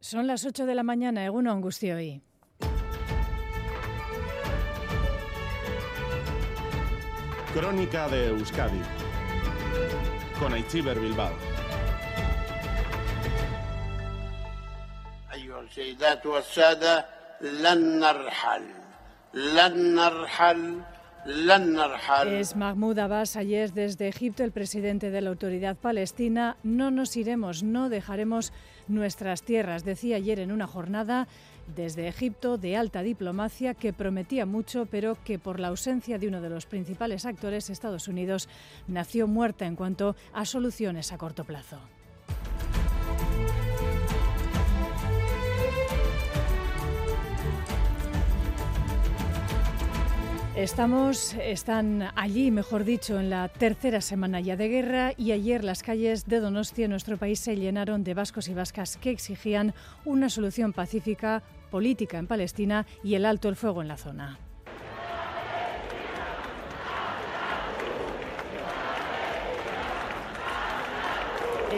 Son las 8 de la mañana, Eguno Angustioy. Crónica de Euskadi con Aichiber Bilbao. أيها السيدات والسادة لن نرحل لن نرحل لن نرحل es Mahmoud Abbas ayer desde Egipto, el presidente de la autoridad palestina. No nos iremos, no dejaremos nuestras tierras, decía ayer en una jornada desde Egipto de alta diplomacia que prometía mucho, pero que por la ausencia de uno de los principales actores, Estados Unidos, nació muerta en cuanto a soluciones a corto plazo. Estamos, están allí, mejor dicho, en la tercera semana ya de guerra y ayer las calles de Donostia, nuestro país, se llenaron de vascos y vascas que exigían una solución pacífica, política en Palestina y el alto el fuego en la zona.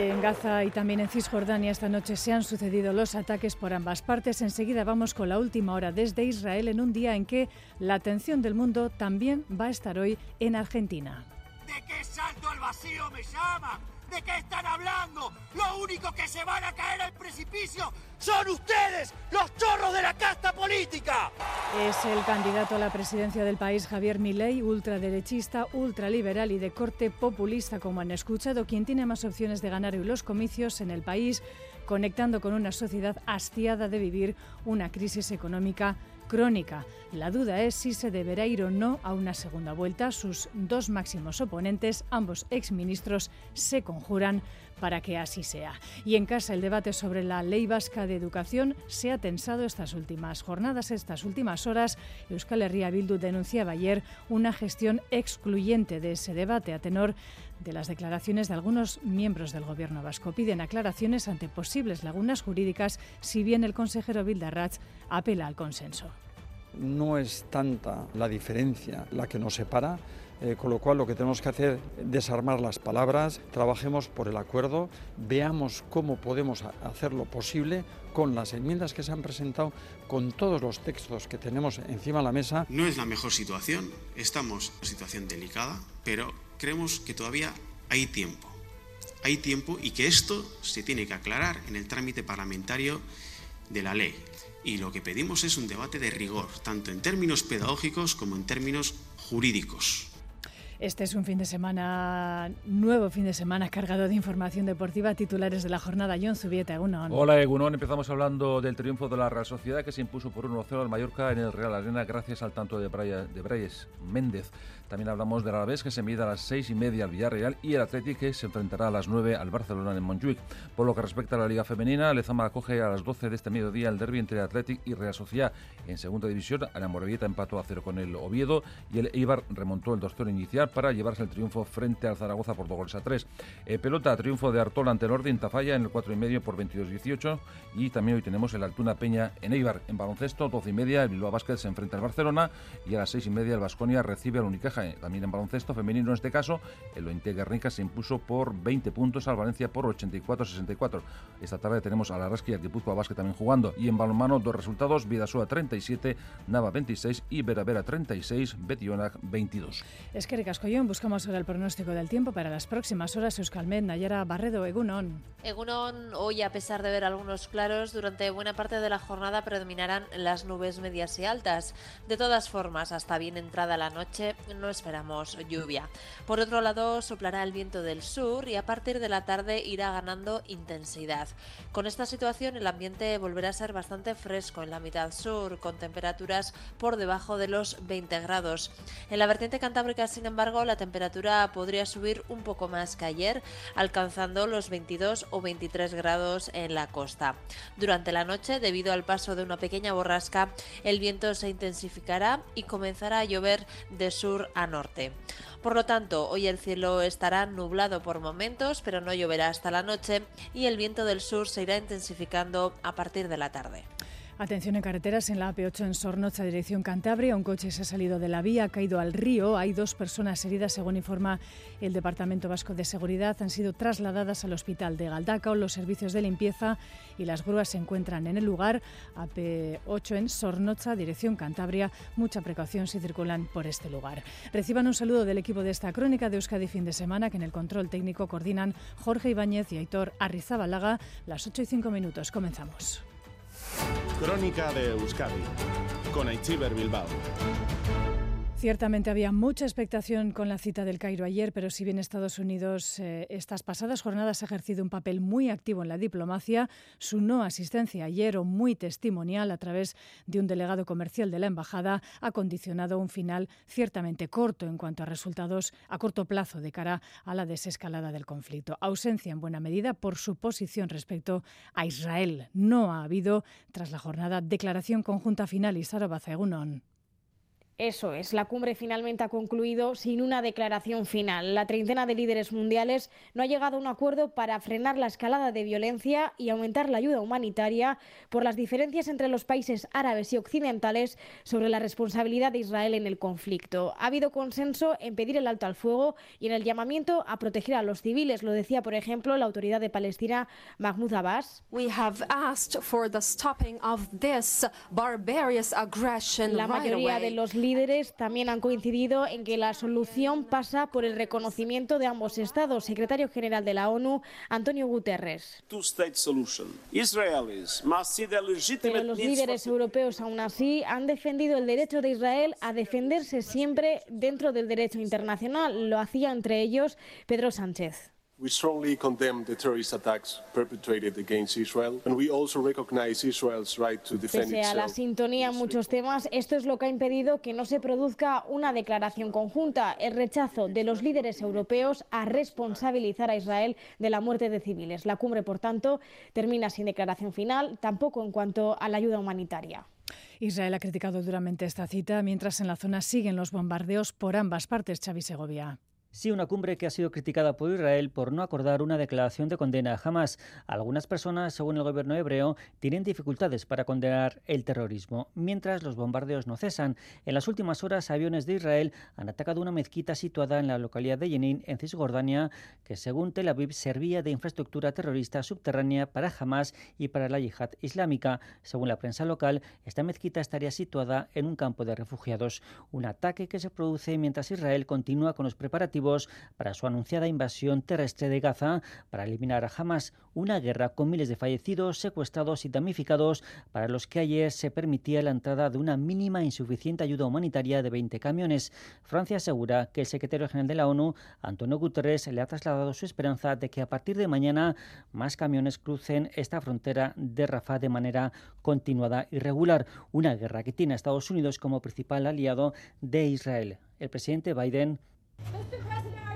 En Gaza y también en Cisjordania esta noche se han sucedido los ataques por ambas partes. Enseguida vamos con la última hora desde Israel en un día en que la atención del mundo también va a estar hoy en Argentina. ¿De qué salto al vacío me llaman? ¿De qué están hablando? Lo único que se van a caer al precipicio son ustedes, los chorros de la casta política. Es el candidato a la presidencia del país, Javier Milei, ultraderechista, ultraliberal y de corte populista, como han escuchado, quien tiene más opciones de ganar los comicios en el país, conectando con una sociedad hastiada de vivir una crisis económica crónica. La duda es si se deberá ir o no a una segunda vuelta. Sus dos máximos oponentes, ambos exministros, se conjuran para que así sea. Y en casa el debate sobre la ley vasca de educación se ha tensado estas últimas jornadas, estas últimas horas. Euskal Herria Bildu denunciaba ayer una gestión excluyente de ese debate a tenor de las declaraciones de algunos miembros del gobierno vasco. Piden aclaraciones ante posibles lagunas jurídicas, si bien el consejero Bildarratz apela al consenso. No es tanta la diferencia la que nos separa, eh, con lo cual lo que tenemos que hacer es desarmar las palabras, trabajemos por el acuerdo, veamos cómo podemos hacer lo posible con las enmiendas que se han presentado, con todos los textos que tenemos encima de la mesa. No es la mejor situación, estamos en una situación delicada, pero creemos que todavía hay tiempo. Hay tiempo y que esto se tiene que aclarar en el trámite parlamentario de la ley. Y lo que pedimos es un debate de rigor, tanto en términos pedagógicos como en términos jurídicos. Este es un fin de semana, nuevo fin de semana cargado de información deportiva. Titulares de la jornada, John Zubieta, Egunon. Hola, Egunon. Empezamos hablando del triunfo de la Real Sociedad que se impuso por 1-0 al Mallorca en el Real Arena gracias al tanto de, Brayes Méndez. También hablamos del Alavés que se mide a las seis y media al Villarreal y el Atlético que se enfrentará a las 9 al Barcelona en Montjuic. Por lo que respecta a la Liga Femenina, Lezama acoge a las 12 de este mediodía el derby entre Atlético y Real Sociedad. En segunda división, Ana Morevieta empató a cero con el Oviedo y el Eibar remontó el 2-0 inicial para llevarse el triunfo frente al Zaragoza por 2 goles a 3. Eh, pelota, triunfo de Artola ante el Orden Tafalla en el 4 y medio por 22-18 y también hoy tenemos el Altuna Peña en Eibar. En baloncesto, 12 y media, el Bilbao Basket se enfrenta al Barcelona y a las 6 y media el Vasconia recibe al Unicaja. También en baloncesto femenino en este caso, el Ointe Guernica se impuso por 20 puntos al Valencia por 84-64. Esta tarde tenemos a la Rasquia y al Guipúzcoa Basket también jugando y en balonmano dos resultados, Vidasoa 37, Nava 26 y Vera Vera 36, Betionac 22. Es que Ricascoyón, buscamos ahora el pronóstico del tiempo para las próximas horas. Euskalmet, Nayara Barredo, Egunon. Egunon, hoy a pesar de ver algunos claros, durante buena parte de la jornada predominarán las nubes medias y altas. De todas formas, hasta bien entrada la noche, no esperamos lluvia. Por otro lado, soplará el viento del sur y a partir de la tarde irá ganando intensidad. Con esta situación, el ambiente volverá a ser bastante fresco en la mitad sur, con temperaturas por debajo de los 20 grados. En la vertiente cantábrica, sin embargo, la temperatura podría subir un poco más que ayer, alcanzando los 22 o 23 grados en la costa. Durante la noche, debido al paso de una pequeña borrasca, el viento se intensificará y comenzará a llover de sur a norte. Por lo tanto, hoy el cielo estará nublado por momentos, pero no lloverá hasta la noche y el viento del sur se irá intensificando a partir de la tarde. Atención en carreteras en la AP8 en Sornoza, dirección Cantabria. Un coche se ha salido de la vía, ha caído al río. Hay dos personas heridas, según informa el Departamento Vasco de Seguridad. Han sido trasladadas al hospital de Galdacao. Los servicios de limpieza y las grúas se encuentran en el lugar. AP8 en Sornoza, dirección Cantabria. Mucha precaución si circulan por este lugar. Reciban un saludo del equipo de esta crónica de Euskadi fin de semana, que en el control técnico coordinan Jorge Ibáñez y Aitor Arrizabalaga. Las 8 y 5 minutos. Comenzamos. Crónica de Euskadi con Aichiber Bilbao. Ciertamente había mucha expectación con la cita del Cairo ayer, pero si bien Estados Unidos eh, estas pasadas jornadas ha ejercido un papel muy activo en la diplomacia, su no asistencia ayer o muy testimonial a través de un delegado comercial de la embajada ha condicionado un final ciertamente corto en cuanto a resultados a corto plazo de cara a la desescalada del conflicto. Ausencia en buena medida por su posición respecto a Israel. No ha habido, tras la jornada, declaración conjunta final y Sara. Eso es, la cumbre finalmente ha concluido sin una declaración final. La treintena de líderes mundiales no ha llegado a un acuerdo para frenar la escalada de violencia y aumentar la ayuda humanitaria por las diferencias entre los países árabes y occidentales sobre la responsabilidad de Israel en el conflicto. Ha habido consenso en pedir el alto al fuego y en el llamamiento a proteger a los civiles. Lo decía, por ejemplo, la autoridad de Palestina, Mahmoud Abbas. La mayoría de los líderes también han coincidido en que la solución pasa por el reconocimiento de ambos estados. Secretario General de la ONU, Antonio Guterres. Pero los líderes europeos, aún así, han defendido el derecho de Israel a defenderse siempre dentro del derecho internacional. Lo hacía entre ellos Pedro Sánchez. We strongly condemn the terrorist attacks perpetrated against Israel, and we also recognize Israel's right to defend Pese a la sintonía en muchos temas, esto es lo que ha impedido que no se produzca una declaración conjunta, el rechazo de los líderes europeos a responsabilizar a Israel de la muerte de civiles. La cumbre, por tanto, termina sin declaración final, tampoco en cuanto a la ayuda humanitaria. Israel ha criticado duramente esta cita, mientras en la zona siguen los bombardeos por ambas partes, Xavi Segovia. Sí, una cumbre que ha sido criticada por Israel por no acordar una declaración de condena a Hamas. Algunas personas, según el gobierno hebreo, tienen dificultades para condenar el terrorismo, mientras los bombardeos no cesan. En las últimas horas, aviones de Israel han atacado una mezquita situada en la localidad de Jenin, en Cisjordania, que según Tel Aviv servía de infraestructura terrorista subterránea para Hamas y para la yihad islámica. Según la prensa local, esta mezquita estaría situada en un campo de refugiados. Un ataque que se produce mientras Israel continúa con los preparativos para su anunciada invasión terrestre de Gaza para eliminar a Hamas, una guerra con miles de fallecidos, secuestrados y damnificados para los que ayer se permitía la entrada de una mínima insuficiente ayuda humanitaria de 20 camiones. Francia asegura que el secretario general de la ONU, Antonio Guterres, le ha trasladado su esperanza de que a partir de mañana más camiones crucen esta frontera de Rafah de manera continuada y regular, una guerra que tiene a Estados Unidos como principal aliado de Israel. El presidente Biden Mr. President!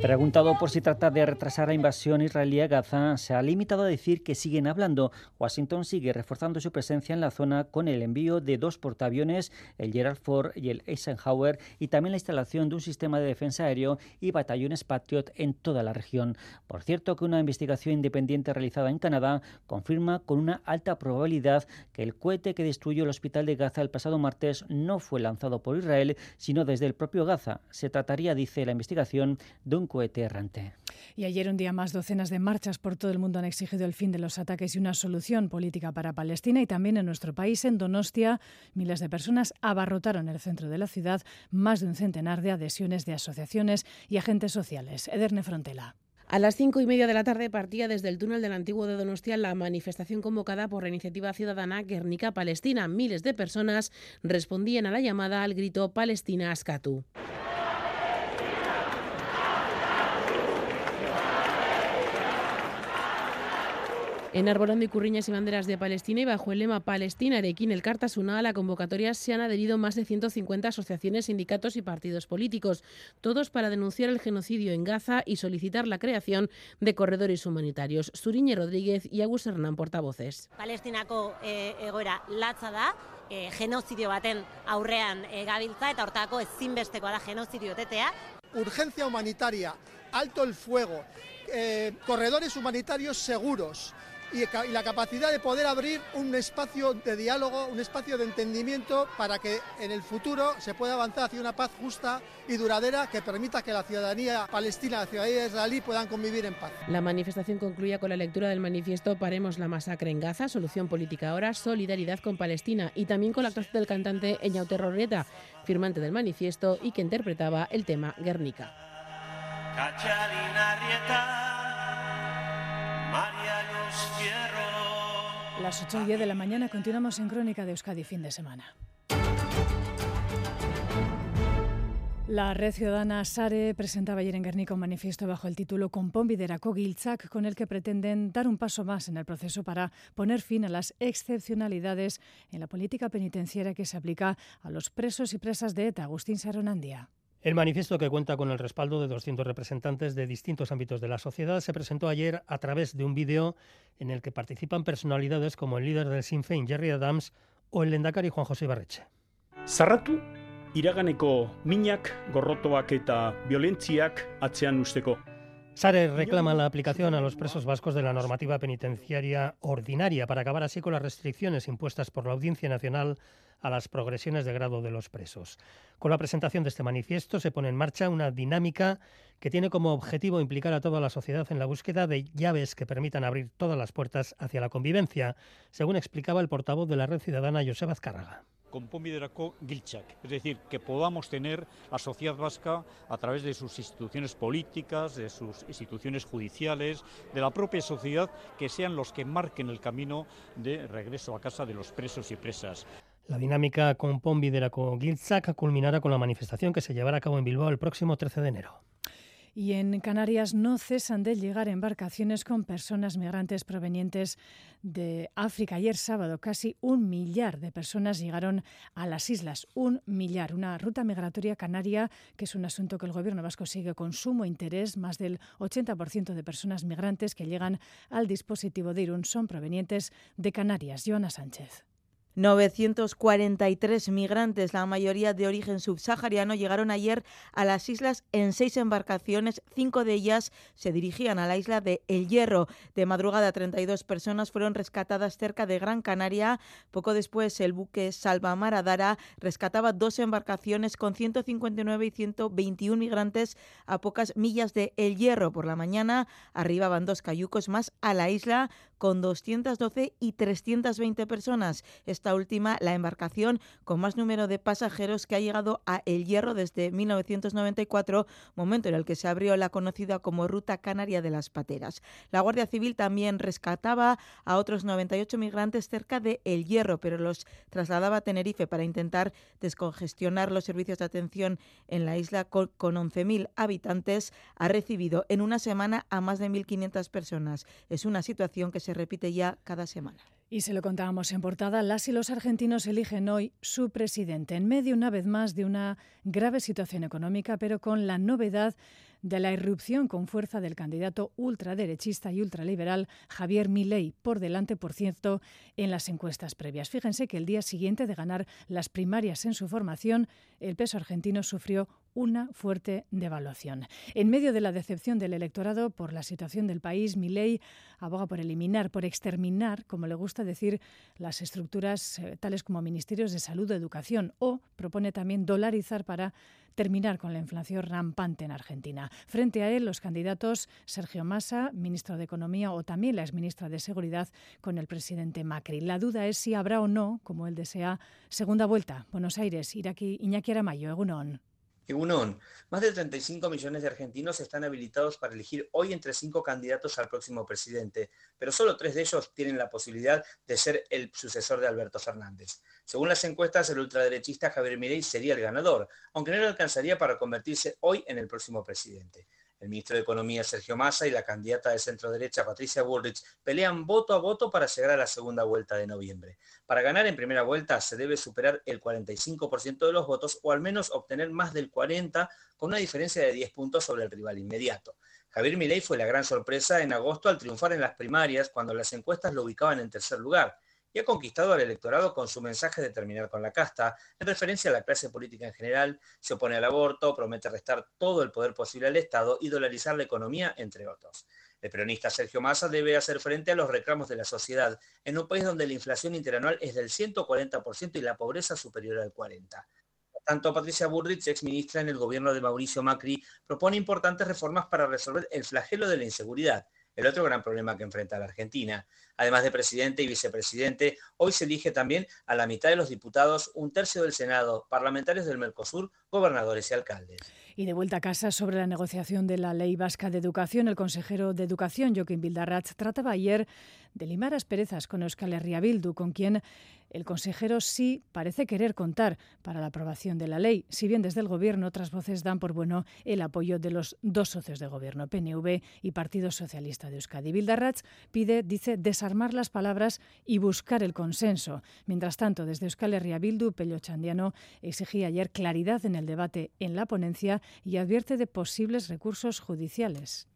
Preguntado por si trata de retrasar la invasión israelí a Gaza, se ha limitado a decir que siguen hablando. Washington sigue reforzando su presencia en la zona con el envío de dos portaaviones, el Gerald Ford y el Eisenhower, y también la instalación de un sistema de defensa aéreo y batallones Patriot en toda la región. Por cierto, que una investigación independiente realizada en Canadá confirma con una alta probabilidad que el cohete que destruyó el hospital de Gaza el pasado martes no fue lanzado por Israel, sino desde el propio Gaza. Se trataría, dice la investigación, de un cohete errante. Y ayer un día más docenas de marchas por todo el mundo han exigido el fin de los ataques y una solución política para Palestina y también en nuestro país, en Donostia, miles de personas abarrotaron el centro de la ciudad, más de un centenar de adhesiones de asociaciones y agentes sociales. Ederne Frontela. A las cinco y media de la tarde partía desde el túnel del antiguo de Donostia la manifestación convocada por la iniciativa ciudadana Guernica Palestina. Miles de personas respondían a la llamada al grito Palestina Ascatu. En Arbolando y Curriñas y Banderas de Palestina y bajo el lema Palestina Arequín el Cartasuna a la convocatoria se han adherido más de 150 asociaciones, sindicatos y partidos políticos, todos para denunciar el genocidio en Gaza y solicitar la creación de corredores humanitarios. Suriñe Rodríguez y Agus Hernán, portavoces. Palestinako eh, egoera latza da, genozidio baten aurrean eh, gabiltza eta hortako ezinbestekoa da genozidio tetea. Urgencia humanitaria, alto el fuego, eh, corredores humanitarios seguros, y, la capacidad de poder abrir un espacio de diálogo, un espacio de entendimiento para que en el futuro se pueda avanzar hacia una paz justa y duradera que permita que la ciudadanía palestina y la ciudadanía israelí puedan convivir en paz. La manifestación concluía con la lectura del manifiesto Paremos la masacre en Gaza, solución política ahora, solidaridad con Palestina y también con la actuación del cantante Eñaute Rorrieta, firmante del manifiesto y que interpretaba el tema Guernica. Las 8 y 10 de la mañana continuamos en Crónica de Euskadi fin de semana. La red ciudadana SARE presentaba ayer en Guernica un manifiesto bajo el título Compón Biderako Giltzak, con el que pretenden dar un paso más en el proceso para poner fin a las excepcionalidades en la política penitenciaria que se aplica a los presos y presas de ETA. Agustín Saronandia. El manifiesto, que cuenta con el respaldo de 200 representantes de distintos ámbitos de la sociedad, se presentó ayer a través de un vídeo en el que participan personalidades como el líder del Sinn Féin, Jerry Adams, o el lendakari Juan José Ibarreche. Sarratu, iraganeko minak, gorrotoak eta violentziak atzean usteko. Sare reclama la aplicación a los presos vascos de la normativa penitenciaria ordinaria para acabar así con las restricciones impuestas por la Audiencia Nacional a las progresiones de grado de los presos. Con la presentación de este manifiesto se pone en marcha una dinámica que tiene como objetivo implicar a toda la sociedad en la búsqueda de llaves que permitan abrir todas las puertas hacia la convivencia, según explicaba el portavoz de la Red Ciudadana, Joseba Azcárraga es decir, que podamos tener la sociedad vasca a través de sus instituciones políticas, de sus instituciones judiciales, de la propia sociedad, que sean los que marquen el camino de regreso a casa de los presos y presas. La dinámica con Pombi de la Giltzak culminará con la manifestación que se llevará a cabo en Bilbao el próximo 13 de enero. Y en Canarias no cesan de llegar embarcaciones con personas migrantes provenientes de África. Ayer sábado casi un millar de personas llegaron a las islas. Un millar. Una ruta migratoria canaria que es un asunto que el gobierno vasco sigue con sumo interés. Más del 80% de personas migrantes que llegan al dispositivo de Irún son provenientes de Canarias. Joana Sánchez. 943 migrantes, la mayoría de origen subsahariano, llegaron ayer a las islas en seis embarcaciones. Cinco de ellas se dirigían a la isla de El Hierro. De madrugada, 32 personas fueron rescatadas cerca de Gran Canaria. Poco después, el buque Salvamar Adara rescataba dos embarcaciones con 159 y 121 migrantes a pocas millas de El Hierro. Por la mañana arribaban dos cayucos más a la isla con 212 y 320 personas. Esta última, la embarcación con más número de pasajeros que ha llegado a El Hierro desde 1994, momento en el que se abrió la conocida como Ruta Canaria de las Pateras. La Guardia Civil también rescataba a otros 98 migrantes cerca de El Hierro, pero los trasladaba a Tenerife para intentar descongestionar los servicios de atención en la isla con 11.000 habitantes. Ha recibido en una semana a más de 1.500 personas. Es una situación que se repite ya cada semana. Y se lo contábamos en portada, las y los argentinos eligen hoy su presidente en medio una vez más de una grave situación económica, pero con la novedad de la irrupción con fuerza del candidato ultraderechista y ultraliberal Javier Milei, por delante, por cierto, en las encuestas previas. Fíjense que el día siguiente de ganar las primarias en su formación, el peso argentino sufrió una fuerte devaluación. En medio de la decepción del electorado por la situación del país, Milei aboga por eliminar, por exterminar, como le gusta decir, las estructuras eh, tales como ministerios de salud o educación, o propone también dolarizar para terminar con la inflación rampante en Argentina. Frente a él, los candidatos Sergio Massa, ministro de Economía, o también la exministra de Seguridad con el presidente Macri. La duda es si habrá o no, como él desea, segunda vuelta. Buenos Aires, Iraki, Iñaki Aramayo, Egunon. Egunon, más de 35 millones de argentinos están habilitados para elegir hoy entre cinco candidatos al próximo presidente, pero solo tres de ellos tienen la posibilidad de ser el sucesor de Alberto Fernández. Según las encuestas, el ultraderechista Javier Milei sería el ganador, aunque no le alcanzaría para convertirse hoy en el próximo presidente. El ministro de Economía Sergio Massa y la candidata de centro derecha Patricia Bullrich pelean voto a voto para llegar a la segunda vuelta de noviembre. Para ganar en primera vuelta se debe superar el 45% de los votos o al menos obtener más del 40% con una diferencia de 10 puntos sobre el rival inmediato. Javier Milei fue la gran sorpresa en agosto al triunfar en las primarias cuando las encuestas lo ubicaban en tercer lugar y ha conquistado al electorado con su mensaje de terminar con la casta, en referencia a la clase política en general, se opone al aborto, promete restar todo el poder posible al Estado y dolarizar la economía, entre otros. El peronista Sergio Massa debe hacer frente a los reclamos de la sociedad en un país donde la inflación interanual es del 140% y la pobreza superior al 40%. Tanto Patricia Burrich, ex ministra en el gobierno de Mauricio Macri, propone importantes reformas para resolver el flagelo de la inseguridad, el otro gran problema que enfrenta la Argentina. Además de presidente y vicepresidente, hoy se elige también a la mitad de los diputados, un tercio del Senado, parlamentarios del Mercosur, gobernadores y alcaldes. Y de vuelta a casa sobre la negociación de la Ley Vasca de Educación, el consejero de Educación, Joaquín Bildarratz, trataba ayer de limar asperezas con Euskal Herria Bildu, con quien el consejero sí parece querer contar para la aprobación de la ley, si bien desde el Gobierno otras voces dan por bueno el apoyo de los dos socios de Gobierno, PNV y Partido Socialista de Euskadi. Bildarratz pide, dice, desarmar las palabras y buscar el consenso. Mientras tanto, desde Euskal Herria Bildu, Pello Chandiano exigía ayer claridad en el debate en la ponencia y advierte de posibles recursos judiciales.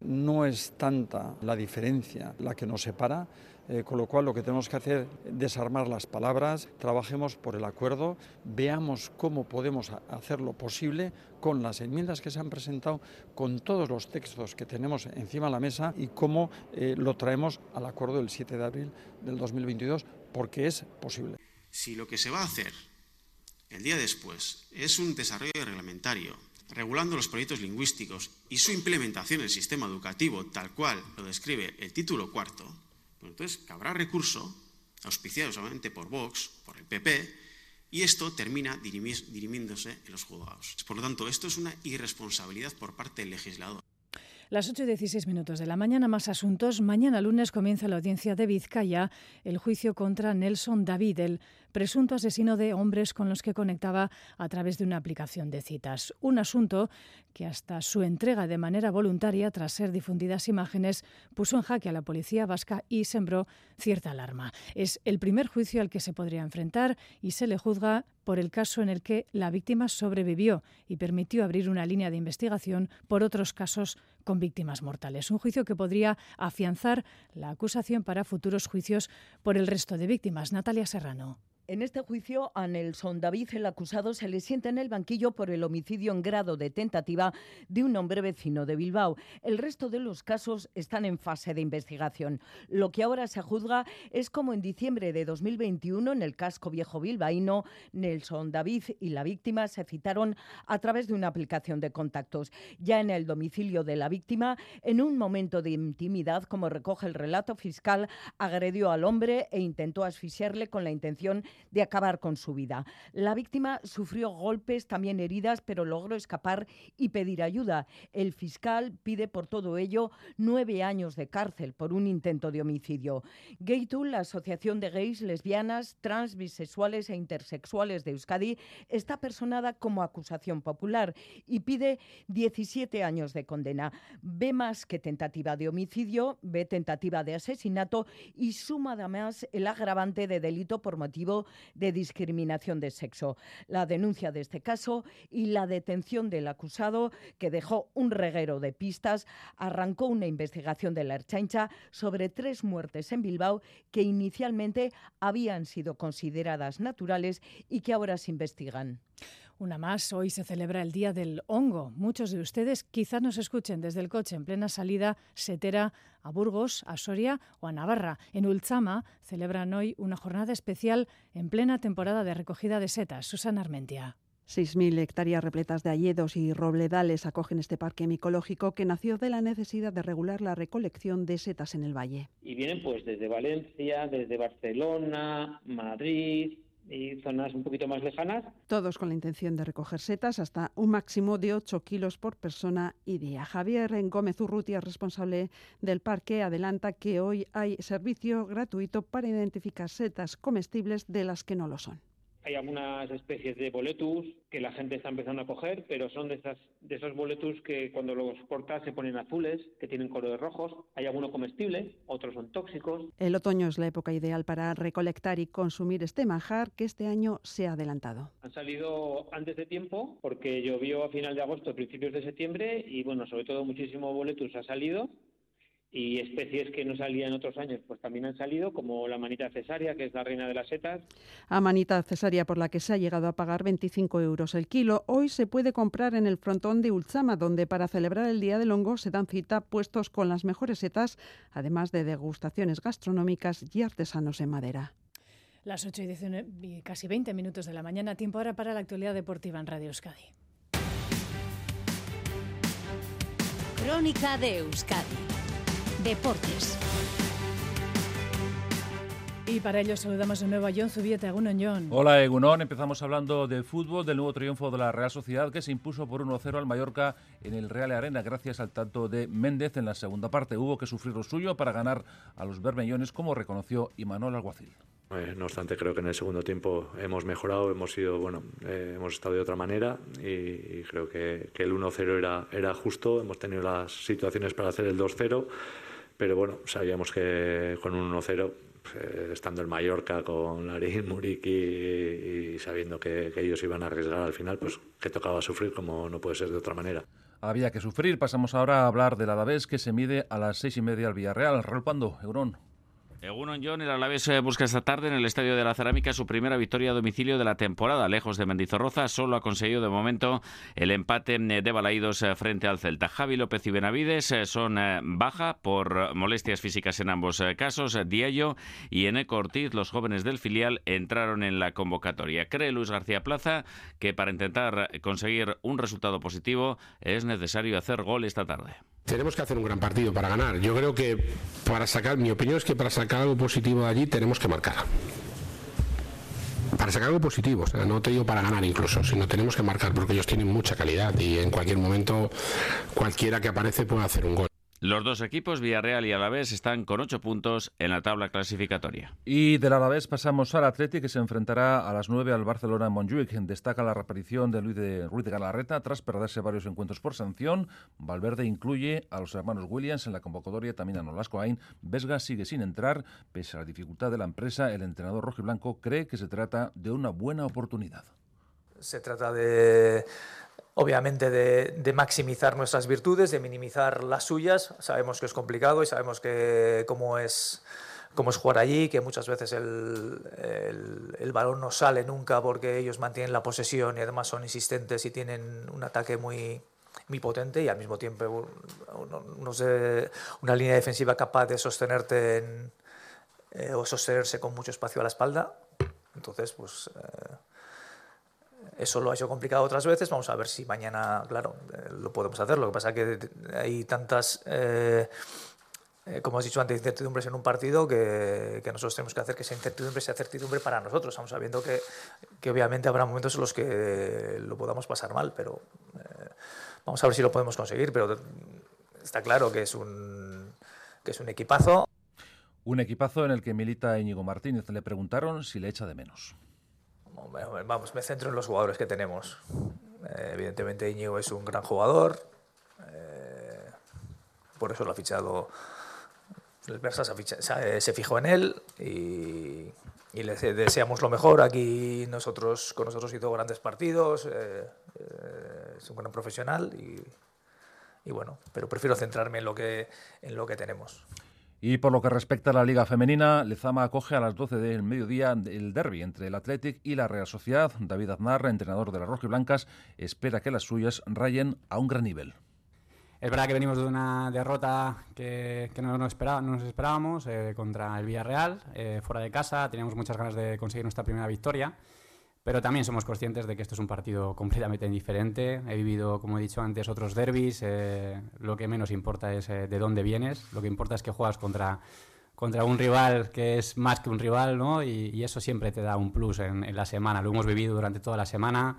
No es tanta la diferencia la que nos separa, eh, con lo cual lo que tenemos que hacer es desarmar las palabras, trabajemos por el acuerdo, veamos cómo podemos hacer lo posible con las enmiendas que se han presentado, con todos los textos que tenemos encima de la mesa y cómo eh, lo traemos al acuerdo del 7 de abril del 2022, porque es posible. Si lo que se va a hacer el día después es un desarrollo reglamentario regulando los proyectos lingüísticos y su implementación en el sistema educativo tal cual lo describe el título cuarto, pues entonces cabrá recurso, auspiciado solamente por Vox, por el PP, y esto termina dirimiéndose en los juzgados. Por lo tanto, esto es una irresponsabilidad por parte del legislador. Las 8 y 16 minutos de la mañana, más asuntos. Mañana lunes comienza la audiencia de Vizcaya, el juicio contra Nelson David, el presunto asesino de hombres con los que conectaba a través de una aplicación de citas. Un asunto que hasta su entrega de manera voluntaria, tras ser difundidas imágenes, puso en jaque a la policía vasca y sembró cierta alarma. Es el primer juicio al que se podría enfrentar y se le juzga por el caso en el que la víctima sobrevivió y permitió abrir una línea de investigación por otros casos con víctimas mortales. Un juicio que podría afianzar la acusación para futuros juicios por el resto de víctimas. Natalia Serrano. En este juicio, a Nelson David, el acusado, se le sienta en el banquillo por el homicidio en grado de tentativa de un hombre vecino de Bilbao. El resto de los casos están en fase de investigación. Lo que ahora se juzga es como en diciembre de 2021, en el casco viejo bilbaíno, Nelson David y la víctima se citaron a través de una aplicación de contactos. Ya en el domicilio de la víctima, en un momento de intimidad, como recoge el relato fiscal, agredió al hombre e intentó asfixiarle con la intención de acabar con su vida. La víctima sufrió golpes, también heridas, pero logró escapar y pedir ayuda. El fiscal pide por todo ello nueve años de cárcel por un intento de homicidio. Gaytul, la Asociación de Gays, Lesbianas, Trans, Bisexuales e Intersexuales de Euskadi, está personada como acusación popular y pide 17 años de condena. Ve más que tentativa de homicidio, ve tentativa de asesinato y suma además el agravante de delito por motivo de discriminación de sexo. La denuncia de este caso y la detención del acusado, que dejó un reguero de pistas, arrancó una investigación de la Erchancha sobre tres muertes en Bilbao que inicialmente habían sido consideradas naturales y que ahora se investigan. Una más, hoy se celebra el Día del Hongo. Muchos de ustedes quizás nos escuchen desde el coche en plena salida setera a Burgos, a Soria o a Navarra. En Ultzama celebran hoy una jornada especial en plena temporada de recogida de setas. Susana Armentia. 6.000 hectáreas repletas de hayedos y robledales acogen este parque micológico que nació de la necesidad de regular la recolección de setas en el valle. Y vienen pues desde Valencia, desde Barcelona, Madrid, y zonas un poquito más lejanas. Todos con la intención de recoger setas hasta un máximo de 8 kilos por persona y día. Javier Gómez Urrutia, responsable del parque, adelanta que hoy hay servicio gratuito para identificar setas comestibles de las que no lo son. Hay algunas especies de boletus que la gente está empezando a coger, pero son de, esas, de esos boletus que cuando los cortas se ponen azules, que tienen colores rojos. Hay algunos comestibles, otros son tóxicos. El otoño es la época ideal para recolectar y consumir este manjar que este año se ha adelantado. Han salido antes de tiempo porque llovió a final de agosto, principios de septiembre y bueno, sobre todo muchísimo boletus ha salido y especies que no salían otros años, pues también han salido, como la manita cesárea, que es la reina de las setas. A manita cesárea por la que se ha llegado a pagar 25 euros el kilo, hoy se puede comprar en el frontón de Ulzama, donde para celebrar el Día del Hongo se dan cita puestos con las mejores setas, además de degustaciones gastronómicas y artesanos en madera. Las 8 y, casi 20 minutos de la mañana, tiempo ahora para la actualidad deportiva en Radio Euskadi. Crónica de Euskadi. Deportes. Y para ello saludamos de nuevo a John Zubieta. Egunon, John. Hola, Egunon. Empezamos hablando de fútbol, del nuevo triunfo de la Real Sociedad que se impuso por 1-0 al Mallorca en el Real Arena gracias al tanto de Méndez en la segunda parte. Hubo que sufrir lo suyo para ganar a los bermellones, como reconoció Imanol Alguacil. Eh, no obstante, creo que en el segundo tiempo hemos mejorado, hemos sido, bueno, eh, hemos estado de otra manera y, creo que, que el 1-0 era, era justo. Hemos tenido las situaciones para hacer el 2-0 pero bueno, sabíamos que con un 1-0, eh, estando en Mallorca con Larín, Muriqui y, sabiendo que, ellos iban a arriesgar al final, pues que tocaba sufrir como no puede ser de otra manera. Había que sufrir. Pasamos ahora a hablar del Alavés que se mide a las seis y media al Villarreal. Raúl Pando, Eurón. Egunon John, el Alavés eh, busca esta tarde en el Estadio de la Cerámica su primera victoria a domicilio de la temporada. Lejos de Mendizorroza, solo ha conseguido de momento el empate eh, de Balaídos eh, frente al Celta. Javi López y Benavides son baja por molestias físicas en ambos casos. Diallo y Eneco Ortiz, los jóvenes del filial, entraron en la convocatoria. Cree Luis García Plaza que para intentar conseguir un resultado positivo es necesario hacer gol esta tarde. Tenemos que hacer un gran partido para ganar. Yo creo que para sacar, mi opinión es que para sacar algo positivo de allí tenemos que marcar. Para sacar algo positivo, no te digo para ganar incluso, sino tenemos que marcar porque ellos tienen mucha calidad y en cualquier momento cualquiera que aparece puede hacer un gol. Los dos equipos, Villarreal y Alavés, están con ocho puntos en la tabla clasificatoria. Y del Alavés pasamos al Atleti, que se enfrentará a las nueve al Barcelona en Montjuic. Destaca la reaparición de Luis de, Ruiz de Galarreta tras perderse varios encuentros por sanción. Valverde incluye a los hermanos Williams en la convocatoria, también a Nolasco Ain. Vesga sigue sin entrar. Pese a la dificultad de la empresa, el entrenador rojo y blanco cree que se trata de una buena oportunidad. Se trata de obviamente de, maximizar nuestras virtudes, de minimizar las suyas. Sabemos que es complicado y sabemos que cómo es, cómo es jugar allí, que muchas veces el, el, balón no sale nunca porque ellos mantienen la posesión y además son insistentes y tienen un ataque muy, muy potente y al mismo tiempo no, sé, una línea defensiva capaz de sostenerte eh, o sostenerse con mucho espacio a la espalda. Entonces, pues... Eh, eso lo ha hecho complicado otras veces. Vamos a ver si mañana, claro, eh, lo podemos hacer. Lo que pasa es que hay tantas, eh, eh, como has dicho antes, incertidumbres en un partido que, nosotros tenemos que hacer que esa incertidumbre sea certidumbre para nosotros. Estamos sabiendo que, obviamente habrá momentos en los que lo podamos pasar mal, pero vamos a ver si lo podemos conseguir. Pero está claro que es un, que es un equipazo. Un equipazo en el que milita Íñigo Martínez. Le preguntaron si le echa de menos. Vamos, me centro en los jugadores que tenemos. Eh, evidentemente Íñigo es un gran jugador, eh, por eso lo ha fichado, el Versa se, se, fijó en él y, le deseamos lo mejor. Aquí nosotros, con nosotros hizo grandes partidos, eh, es un gran profesional y, y, bueno, pero prefiero centrarme en lo que, en lo que tenemos. Y por lo que respecta a la Liga Femenina, Lezama acoge a las 12 del mediodía el derby entre el Athletic y la Real Sociedad. David Aznar, entrenador de las Blancas, espera que las suyas rayen a un gran nivel. Es verdad que venimos de una derrota que, no, nos esperábamos eh, contra el Villarreal, eh, fuera de casa. Teníamos muchas ganas de conseguir nuestra primera victoria. Pero también somos conscientes de que esto es un partido completamente diferente. He vivido, como he dicho antes, otros derbis. Eh, lo que menos importa es eh, de dónde vienes. Lo que importa es que juegas contra, contra un rival que es más que un rival, ¿no? Y, eso siempre te da un plus en, la semana. Lo hemos vivido durante toda la semana.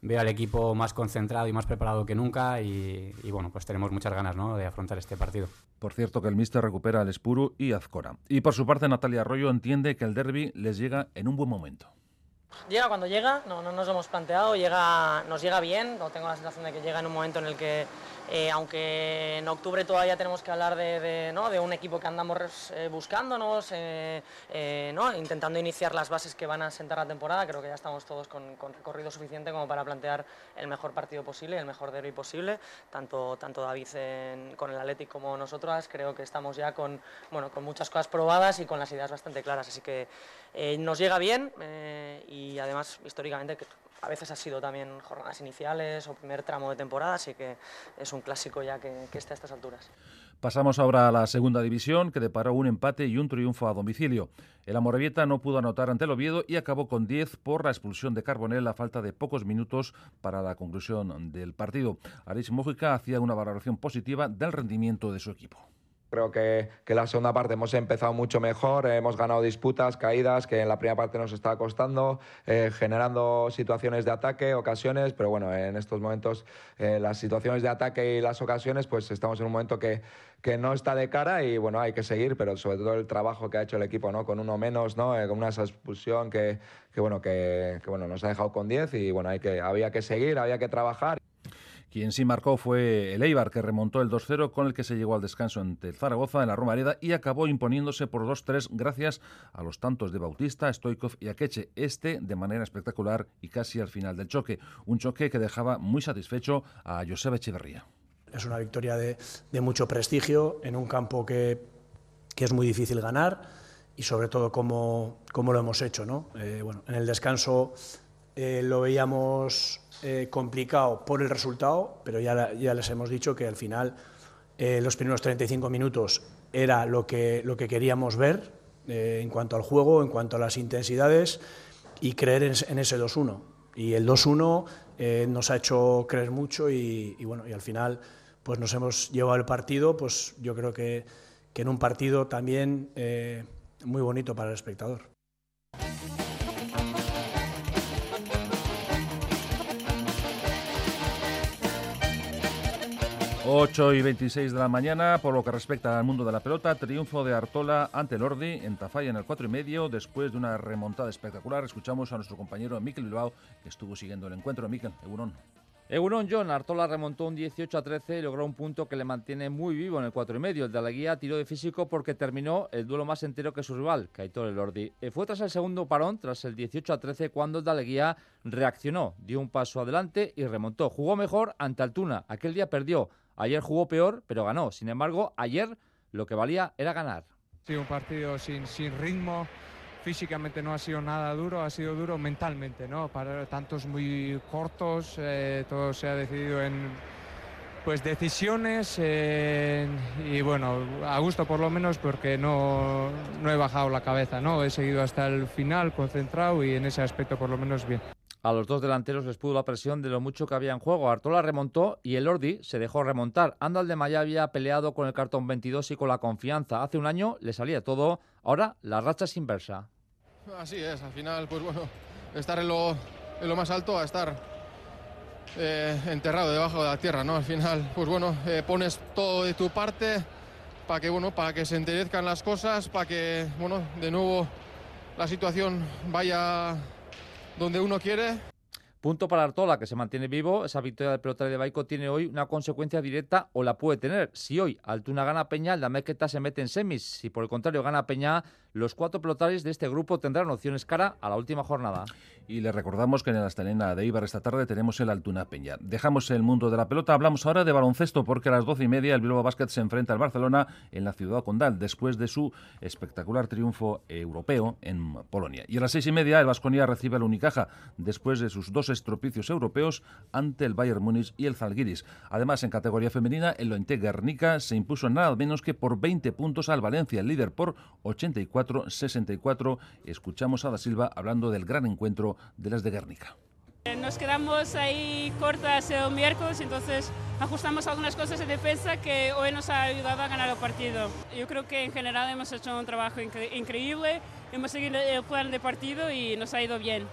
Veo al equipo más concentrado y más preparado que nunca y, bueno, pues tenemos muchas ganas ¿no? de afrontar este partido. Por cierto que el míster recupera al Espuru y Azcora. Y por su parte Natalia Arroyo entiende que el derby les llega en un buen momento. Llega cuando llega, no, no nos hemos planteado, llega, nos llega bien, no tengo la sensación de que llega en un momento en el que, eh, aunque en octubre todavía tenemos que hablar de, ¿no? de un equipo que andamos eh, buscándonos, eh, ¿no? intentando iniciar las bases que van a sentar la temporada, creo que ya estamos todos con, recorrido suficiente como para plantear el mejor partido posible, el mejor derby posible, tanto, tanto David con el Atlético como nosotras, creo que estamos ya con, bueno, con muchas cosas probadas y con las ideas bastante claras, así que nos llega bien y además históricamente a veces ha sido también jornadas iniciales o primer tramo de temporada, así que es un clásico ya que, que esté a estas alturas. Pasamos ahora a la segunda división, que deparó un empate y un triunfo a domicilio. El Amorebieta no pudo anotar ante el Oviedo y acabó con 10 por la expulsión de Carbonell a falta de pocos minutos para la conclusión del partido. Aris Mójica hacía una valoración positiva del rendimiento de su equipo. Creo que, que, la segunda parte hemos empezado mucho mejor, hemos ganado disputas, caídas, que en la primera parte nos estaba costando, eh, generando situaciones de ataque, ocasiones, pero bueno, en estos momentos eh, las situaciones de ataque y las ocasiones, pues estamos en un momento que, que no está de cara y bueno, hay que seguir, pero sobre todo el trabajo que ha hecho el equipo, ¿no? Con uno menos, ¿no? Eh, con una expulsión que, que bueno, que, que, bueno, nos ha dejado con 10 y bueno, hay que, había que seguir, había que trabajar. Quien sí marcó fue el Eibar, que remontó el 2-0 con el que se llegó al descanso ante Zaragoza en la Romareda y acabó imponiéndose por 2-3 gracias a los tantos de Bautista, Stoikov y Akeche, este de manera espectacular y casi al final del choque. Un choque que dejaba muy satisfecho a Joseba Echeverría. Es una victoria de, mucho prestigio en un campo que, es muy difícil ganar y sobre todo cómo, cómo lo hemos hecho. ¿no? Eh, bueno, en el descanso eh, lo veíamos eh, complicado por el resultado, pero ya, ya les hemos dicho que al final eh, los primeros 35 minutos era lo que, lo que queríamos ver en cuanto al juego, en cuanto a las intensidades y creer en, ese 2-1. Y el 2-1 nos ha hecho creer mucho y, y, bueno, y al final pues nos hemos llevado el partido, pues yo creo que, que en un partido también muy bonito para el espectador. 8 y 26 de la mañana, por lo que respecta al mundo de la pelota, triunfo de Artola ante Lordi en Tafalla en el 4 y medio, después de una remontada espectacular. Escuchamos a nuestro compañero Miquel Bilbao, que estuvo siguiendo el encuentro. Miquel, Egunon. Egunon John, Artola remontó un 18 a 13 y logró un punto que le mantiene muy vivo en el 4 y medio. El de la guía tiró de físico porque terminó el duelo más entero que su rival, Kaitor Elordi. Eh, fue tras el segundo parón, tras el 18 a 13, cuando el Daleguía reaccionó, dio un paso adelante y remontó. Jugó mejor ante Altuna. Aquel día perdió Ayer jugó peor, pero ganó. Sin embargo, ayer lo que valía era ganar. Sí, un partido sin, sin ritmo. Físicamente no ha sido nada duro, ha sido duro mentalmente, ¿no? Para tantos muy cortos, eh, todo se ha decidido en pues decisiones y bueno, a gusto por lo menos porque no, no he bajado la cabeza, ¿no? He seguido hasta el final concentrado y en ese aspecto por lo menos bien. A los dos delanteros les pudo la presión de lo mucho que había en juego. Artola remontó y el Ordi se dejó remontar. Andal de Maya había peleado con el cartón 22 y con la confianza. Hace un año le salía todo, ahora la racha es inversa. Así es, al final, pues bueno, estar en lo, en lo más alto a estar eh, enterrado debajo de la tierra, ¿no? Al final, pues bueno, eh, pones todo de tu parte para que, bueno, para que se enterezcan las cosas, para que, bueno, de nuevo la situación vaya donde uno quiere. Punto para Artola, que se mantiene vivo. Esa victoria del pelotari de Baico tiene hoy una consecuencia directa o la puede tener. Si hoy Altuna gana Peña, la Mequeta se mete en semis. Si por el contrario gana Peña, los cuatro pelotaris de este grupo tendrán opciones cara a la última jornada. Y le recordamos que en la estelena de Ibar esta tarde tenemos el Altuna Peña. Dejamos el mundo de la pelota, hablamos ahora de baloncesto porque a las doce y media el Bilbao Basket se enfrenta al Barcelona en la ciudad condal después de su espectacular triunfo europeo en Polonia. Y a las seis y media el Vasconia recibe al Unicaja después de sus dos estropicios europeos ante el Bayern Múnich y el Zalgiris. Además, en categoría femenina, el Lointe Guernica se impuso nada menos que por 20 puntos al Valencia, el líder por 84 64 Escuchamos a Da Silva hablando del gran encuentro de las de Guernica. Eh, nos quedamos ahí cortas el miércoles, entonces ajustamos algunas cosas de defensa que hoy nos ha ayudado a ganar el partido. Yo creo que en general hemos hecho un trabajo increíble, hemos seguido el plan de partido y nos ha ido bien.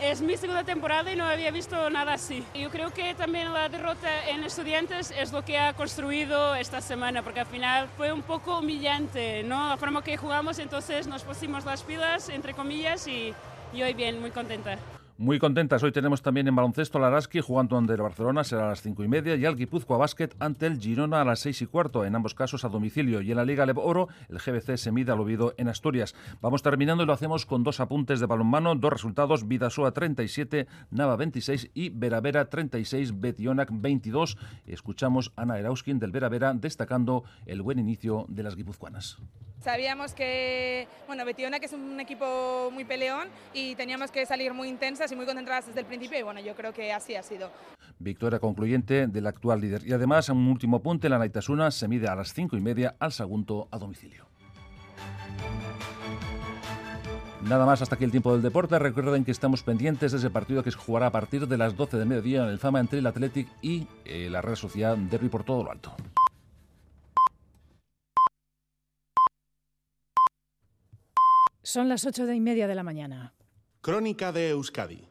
Es mi segunda temporada y no había visto nada así. Yo creo que también la derrota en Estudiantes es lo que ha construido esta semana, porque al final fue un poco humillante, ¿no? La forma que jugamos, entonces nos pusimos las pilas, entre comillas, y, y hoy bien, muy contenta. Muy contentas. Hoy tenemos también en baloncesto la Araski jugando ante el Barcelona, será a las cinco y media, y al Guipúzcoa Basket ante el Girona a las seis y cuarto, en ambos casos a domicilio. Y en la Liga Lev Oro, el GBC se mide al Oviedo en Asturias. Vamos terminando y lo hacemos con dos apuntes de balonmano, dos resultados, Vidasoa 37, Nava 26 y Veravera 36, Betionac 22. Escuchamos a Ana Erauskin del Veravera destacando el buen inicio de las guipuzcoanas. Sabíamos que, bueno, Betiona que es un equipo muy peleón y teníamos que salir muy intensas y muy concentradas desde el principio y bueno, yo creo que así ha sido. Victoria concluyente del actual líder. Y además, un último apunte, la Naitasuna se mide a las cinco y media al Sagunto a domicilio. Nada más hasta aquí el tiempo del deporte. Recuerden que estamos pendientes de ese partido que se jugará a partir de las 12 de mediodía en el Fama entre el Athletic y eh, la red social Derby por todo lo alto. Son las ocho y media de la mañana. Crónica de Euskadi.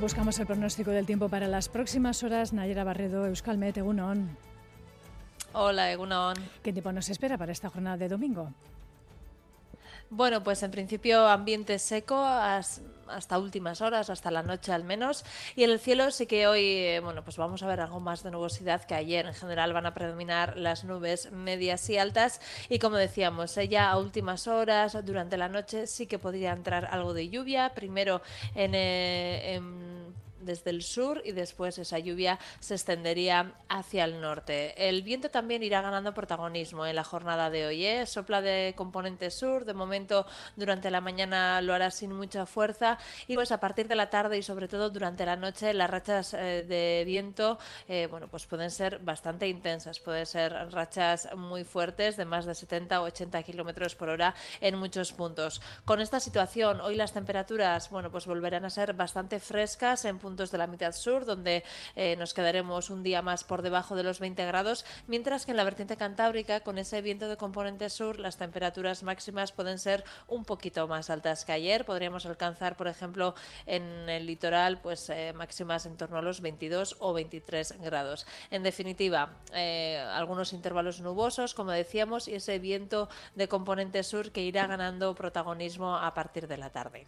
Buscamos el pronóstico del tiempo para las próximas horas. Nayera Barredo, Euskalmet, Egunon. Hola, Egunon. ¿Qué tiempo nos espera para esta jornada de domingo? Bueno, pues en principio ambiente seco hasta últimas horas, hasta la noche al menos. Y en el cielo sí que hoy, eh, bueno, pues vamos a ver algo más de nubosidad que ayer. En general van a predominar las nubes medias y altas. Y como decíamos, eh, ya a últimas horas, durante la noche, sí que podría entrar algo de lluvia. Primero en, eh, en desde el sur y después esa lluvia se extendería hacia el norte. El viento también irá ganando protagonismo en la jornada de hoy. ¿eh? Sopla de componente sur, de momento durante la mañana lo hará sin mucha fuerza y pues a partir de la tarde y sobre todo durante la noche las rachas eh, de viento eh, bueno pues pueden ser bastante intensas, pueden ser rachas muy fuertes de más de 70 o 80 kilómetros por hora en muchos puntos. Con esta situación hoy las temperaturas bueno pues volverán a ser bastante frescas en puntos de la mitad sur, donde eh, nos quedaremos un día más por debajo de los 20 grados, mientras que en la vertiente cantábrica, con ese viento de componente sur, las temperaturas máximas pueden ser un poquito más altas que ayer. Podríamos alcanzar, por ejemplo, en el litoral, pues eh, máximas en torno a los 22 o 23 grados. En definitiva, eh, algunos intervalos nubosos, como decíamos, y ese viento de componente sur que irá ganando protagonismo a partir de la tarde.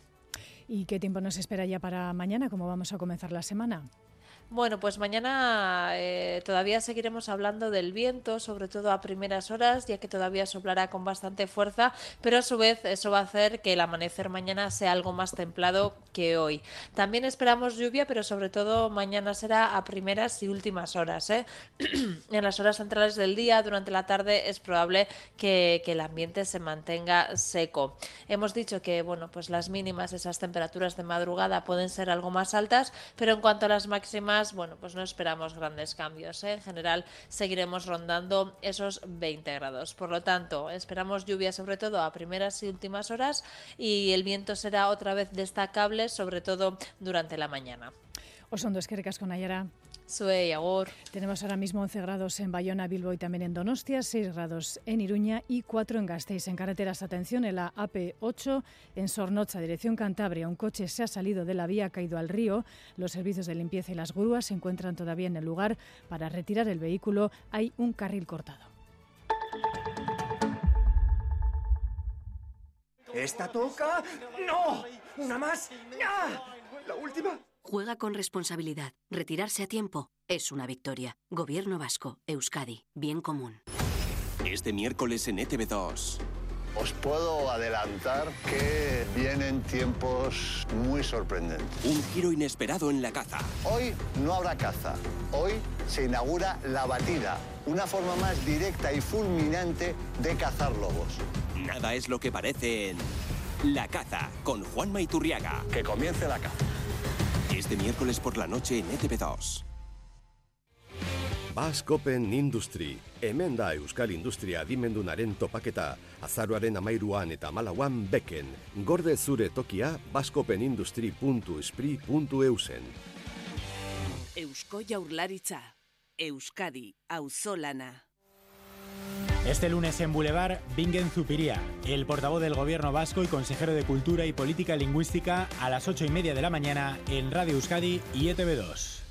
¿Y qué tiempo nos espera ya para mañana? ¿Cómo vamos a comenzar la semana? Bueno, pues mañana eh, todavía seguiremos hablando del viento, sobre todo a primeras horas, ya que todavía soplará con bastante fuerza, pero a su vez eso va a hacer que el amanecer mañana sea algo más templado que hoy. También esperamos lluvia, pero sobre todo mañana será a primeras y últimas horas. ¿eh? en las horas centrales del día, durante la tarde, es probable que, que, el ambiente se mantenga seco. Hemos dicho que bueno, pues las mínimas, esas temperaturas de madrugada pueden ser algo más altas, pero en cuanto a las máximas, bueno, pues no esperamos grandes cambios. ¿eh? En general seguiremos rondando esos 20 grados. Por lo tanto, esperamos lluvia sobre todo a primeras y últimas horas y el viento será otra vez destacable, sobre todo durante la mañana. Osondo eskerrik con Agor. Tenemos ahora mismo 11 grados en Bayona, Bilbo y también en Donostia, 6 grados en Iruña y 4 en Gasteiz. En carreteras, atención, en la AP8 en Sornocha, dirección Cantabria, un coche se ha salido de la vía, ha caído al río. Los servicios de limpieza y las grúas se encuentran todavía en el lugar. Para retirar el vehículo hay un carril cortado. ¿Esta toca? ¡No! ¿Una más? ¿La última? Juega con responsabilidad. Retirarse a tiempo es una victoria. Gobierno vasco, Euskadi, bien común. Este miércoles en ETV2. Os puedo adelantar que vienen tiempos muy sorprendentes. Un giro inesperado en la caza. Hoy no habrá caza. Hoy se inaugura la batida, una forma más directa y fulminante de cazar lobos. Nada es lo que parece en La caza con Juan Maiturriaga. Que comience la caza. Este miércoles por la noche en ETV2. Basque Open Industry. Hemen da Euskal Industria adimendunaren topaketa. Azaroaren amairuan eta malauan beken. Gorde zure tokia bascopenindustry.espri.eusen. Eusko Jaurlaritza. Euskadi. Auzolana. Este lunes en Boulevard, Bingen Zupiría, el portavoz del gobierno vasco y consejero de Cultura y Política Lingüística, a las ocho y media de la mañana en Radio Euskadi y ETV2.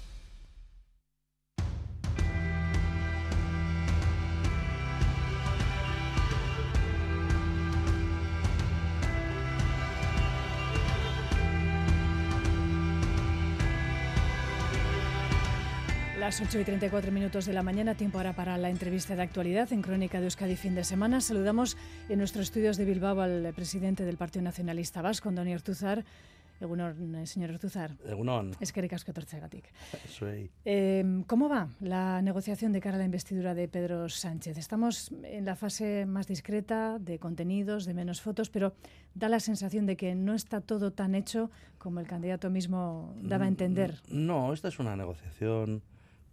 Las 8 y 34 minutos de la mañana, tiempo ahora para la entrevista de actualidad en Crónica de Euskadi fin de semana. Saludamos en nuestros estudios de Bilbao al presidente del Partido Nacionalista Vasco, Doni Ortuzar. Egunon, eh, señor Ortuzar. Egunon. Es que ricasco tortzegatik. Soy. Eh, ¿Cómo va la negociación de cara a la investidura de Pedro Sánchez? Estamos en la fase más discreta de contenidos, de menos fotos, pero da la sensación de que no está todo tan hecho como el candidato mismo daba a entender. No, esta es una negociación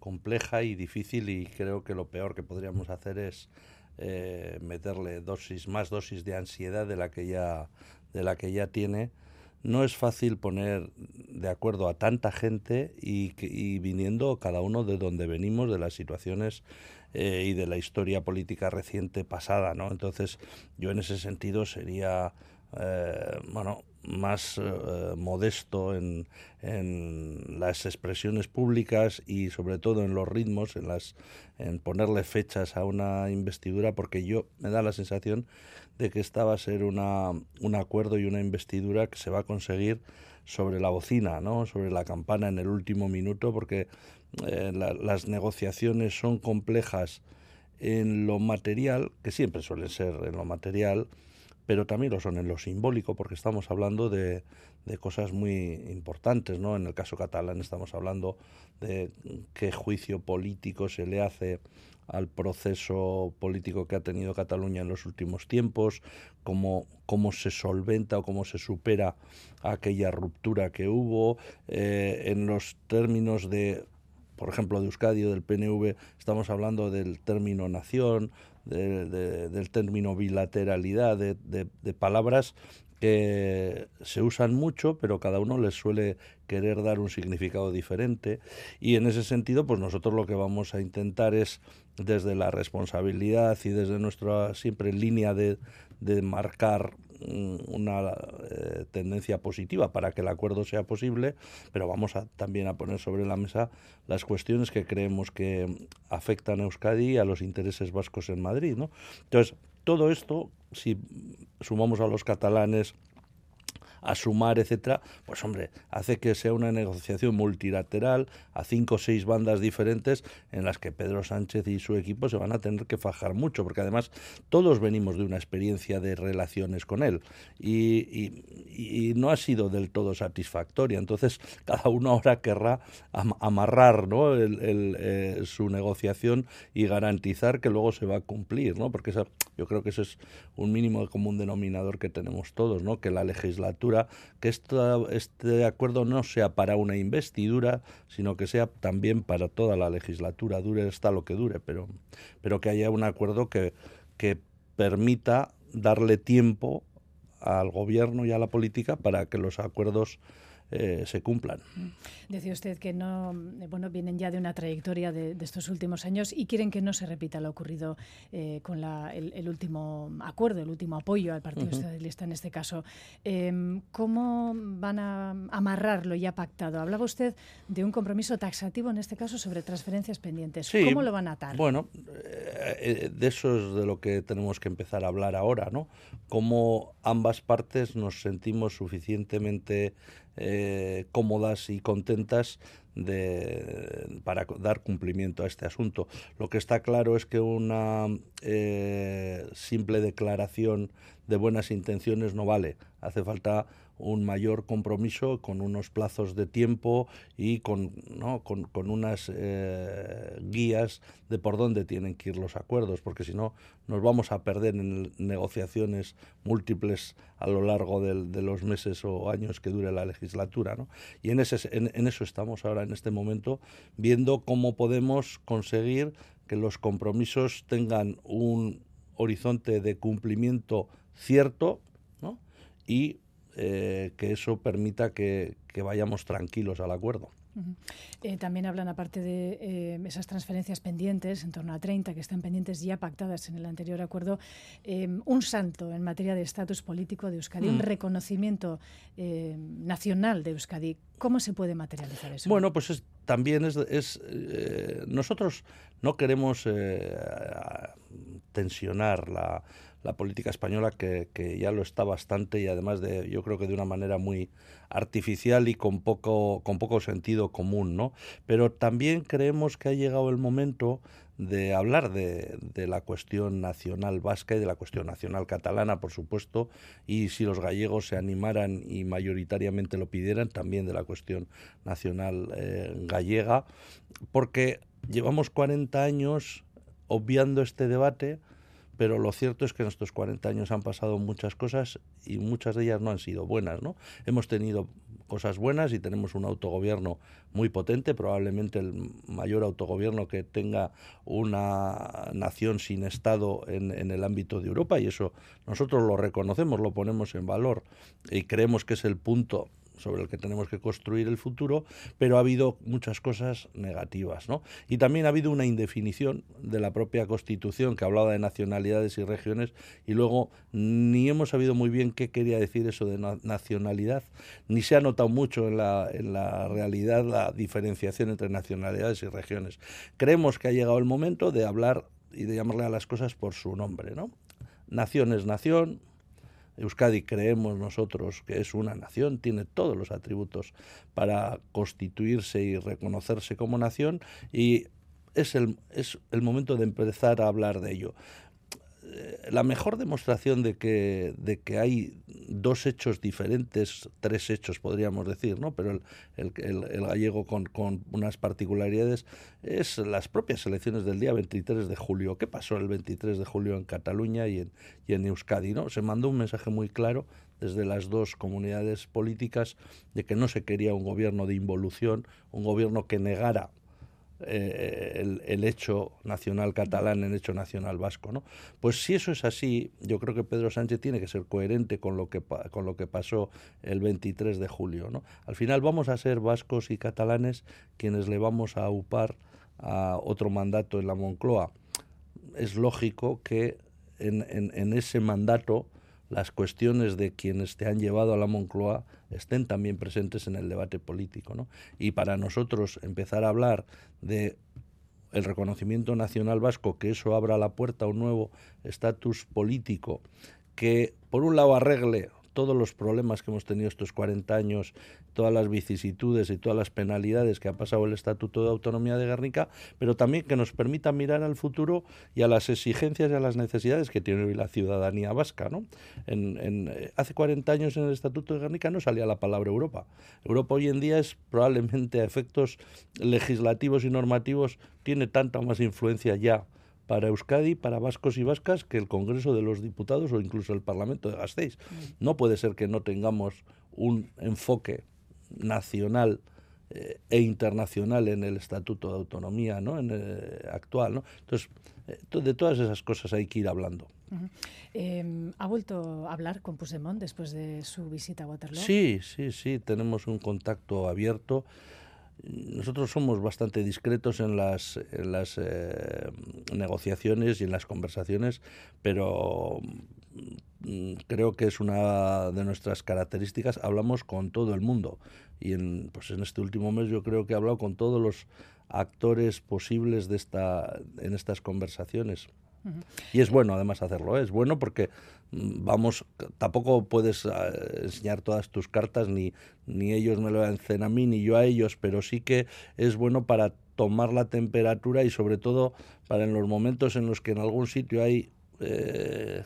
compleja y difícil y creo que lo peor que podríamos hacer es eh, meterle dosis más dosis de ansiedad de la que ya de la que ya tiene no es fácil poner de acuerdo a tanta gente y, viniendo cada uno de donde venimos, de las situaciones eh, y de la historia política reciente pasada, ¿no? Entonces, yo en ese sentido sería, eh, bueno, más eh, modesto en, en, las expresiones públicas y sobre todo en los ritmos, en, las, en ponerle fechas a una investidura, porque yo me da la sensación de que esta va a ser una, un acuerdo y una investidura que se va a conseguir sobre la bocina, ¿no? sobre la campana en el último minuto, porque eh, la, las negociaciones son complejas en lo material, que siempre suelen ser en lo material, pero también lo son en lo simbólico, porque estamos hablando de, cosas muy importantes, ¿no? En el caso catalán estamos hablando de qué juicio político se le hace al proceso político que ha tenido Cataluña en los últimos tiempos, cómo, cómo se solventa o cómo se supera aquella ruptura que hubo, eh, en los términos de por ejemplo, de Euskadi o del PNV, estamos hablando del término nación, de, de, del término bilateralidad, de, de, palabras que se usan mucho, pero cada uno les suele querer dar un significado diferente. Y en ese sentido, pues nosotros lo que vamos a intentar es, desde la responsabilidad y desde nuestra siempre línea de, de marcar una eh, tendencia positiva para que el acuerdo sea posible, pero vamos a, también a poner sobre la mesa las cuestiones que creemos que afectan a Euskadi y a los intereses vascos en Madrid. ¿no? Entonces, todo esto, si sumamos a los catalanes, a sumar, etcétera, pues hombre, hace que sea una negociación multilateral a cinco o seis bandas diferentes en las que Pedro Sánchez y su equipo se van a tener que fajar mucho, porque además todos venimos de una experiencia de relaciones con él y, no ha sido del todo satisfactoria. Entonces, cada uno ahora querrá am amarrar ¿no? eh, su negociación y garantizar que luego se va a cumplir, ¿no? porque esa, yo creo que ese es un mínimo común denominador que tenemos todos, ¿no? que la legislatura que este acuerdo no sea para una investidura, sino que sea también para toda la legislatura, dure hasta lo que dure, pero, pero que haya un acuerdo que, que permita darle tiempo al gobierno y a la política para que los acuerdos eh, se cumplan. Decía usted que no, eh, bueno, vienen ya de una trayectoria de, de, estos últimos años y quieren que no se repita lo ocurrido eh, con la, el, el, último acuerdo, el último apoyo al Partido uh -huh. Socialista en este caso. Eh, ¿Cómo van a amarrar lo ya pactado? Hablaba usted de un compromiso taxativo en este caso sobre transferencias pendientes. Sí, ¿Cómo lo van a atar? Bueno, eh, de eso es de lo que tenemos que empezar a hablar ahora, ¿no? Cómo ambas partes nos sentimos suficientemente eh, cómodas y contentas de, para dar cumplimiento a este asunto. Lo que está claro es que una eh, simple declaración de buenas intenciones no vale. Hace falta un mayor compromiso con unos plazos de tiempo y con, ¿no? con, con unas eh, guías de por dónde tienen que ir los acuerdos, porque si no nos vamos a perder en negociaciones múltiples a lo largo de los meses o años que dure la legislatura. ¿no? Y en, ese, en eso estamos ahora, en este momento, viendo cómo podemos conseguir que los compromisos tengan un horizonte de cumplimiento cierto ¿no? y eh, que eso permita que, que, vayamos tranquilos al acuerdo. Uh -huh. eh, también hablan, aparte de eh, esas transferencias pendientes, en torno a 30 que están pendientes ya pactadas en el anterior acuerdo, eh, un salto en materia de estatus político de Euskadi, mm. un reconocimiento eh, nacional de Euskadi. ¿Cómo se puede materializar eso? Bueno, pues es, también es, es nosotros no queremos tensionar la, la política española que, ya lo está bastante y además de yo creo que de una manera muy artificial y con poco con poco sentido común no pero también creemos que ha llegado el momento de hablar de, de, la cuestión nacional vasca y de la cuestión nacional catalana, por supuesto, y si los gallegos se animaran y mayoritariamente lo pidieran, también de la cuestión nacional eh, gallega, porque llevamos 40 años obviando este debate, pero lo cierto es que en estos 40 años han pasado muchas cosas y muchas de ellas no han sido buenas, ¿no? Hemos tenido cosas buenas y tenemos un autogobierno muy potente, probablemente el mayor autogobierno que tenga una nación sin Estado en, en, el ámbito de Europa y eso nosotros lo reconocemos, lo ponemos en valor y creemos que es el punto sobre el que tenemos que construir el futuro, pero ha habido muchas cosas negativas. ¿no? Y también ha habido una indefinición de la propia Constitución que hablaba de nacionalidades y regiones y luego ni hemos sabido muy bien qué quería decir eso de nacionalidad, ni se ha notado mucho en la, en la realidad la diferenciación entre nacionalidades y regiones. Creemos que ha llegado el momento de hablar y de llamarle a las cosas por su nombre. ¿no? Nación es nación, Euskadi creemos nosotros que es una nación, tiene todos los atributos para constituirse y reconocerse como nación y es el, es el momento de empezar a hablar de ello la mejor demostración de que, de que hay dos hechos diferentes, tres hechos podríamos decir, ¿no? pero el, gallego con, con, unas particularidades, es las propias elecciones del día 23 de julio. ¿Qué pasó el 23 de julio en Cataluña y en, y en Euskadi? ¿no? Se mandó un mensaje muy claro desde las dos comunidades políticas de que no se quería un gobierno de involución, un gobierno que negara eh, el, hecho nacional catalán en hecho nacional vasco. ¿no? Pues si eso es así, yo creo que Pedro Sánchez tiene que ser coherente con lo que, con lo que pasó el 23 de julio. ¿no? Al final vamos a ser vascos y catalanes quienes le vamos a upar a otro mandato en la Moncloa. Es lógico que en, en ese mandato las cuestiones de quienes te han llevado a la Moncloa estén también presentes en el debate político. ¿no? Y para nosotros empezar a hablar de el reconocimiento nacional vasco, que eso abra la puerta a un nuevo estatus político, que por un lado arregle todos los problemas que hemos tenido estos 40 años, todas las vicisitudes y todas las penalidades que ha pasado el Estatuto de Autonomía de Guernica, pero también que nos permita mirar al futuro y a las exigencias y a las necesidades que tiene hoy la ciudadanía vasca. ¿no? Eh, hace 40 años en el Estatuto de Guernica no salía la palabra Europa. Europa hoy en día es probablemente a efectos legislativos y normativos, tiene tanta más influencia ya para Euskadi, para vascos y vascas, que el Congreso de los Diputados o incluso el Parlamento de Gasteiz. Mm. No puede ser que no tengamos un enfoque nacional eh, e internacional en el Estatuto de Autonomía ¿no? en el actual. ¿no? Entonces, eh, de todas esas cosas hay que ir hablando. Uh -huh. eh, ¿Ha vuelto a hablar con Puigdemont después de su visita a Waterloo? Sí, sí, sí, tenemos un contacto abierto nosotros somos bastante discretos en las, eh, negociaciones y en las conversaciones, pero mm, creo que es una de nuestras características. Hablamos con todo el mundo y en, pues en este último mes yo creo que he hablado con todos los actores posibles de esta, en estas conversaciones. Y es bueno además hacerlo, ¿eh? es bueno porque mm, vamos, tampoco puedes uh, enseñar todas tus cartas, ni, ni ellos me lo hacen a mí, ni yo a ellos, pero sí que es bueno para tomar la temperatura y sobre todo para en los momentos en los que en algún sitio hay eh,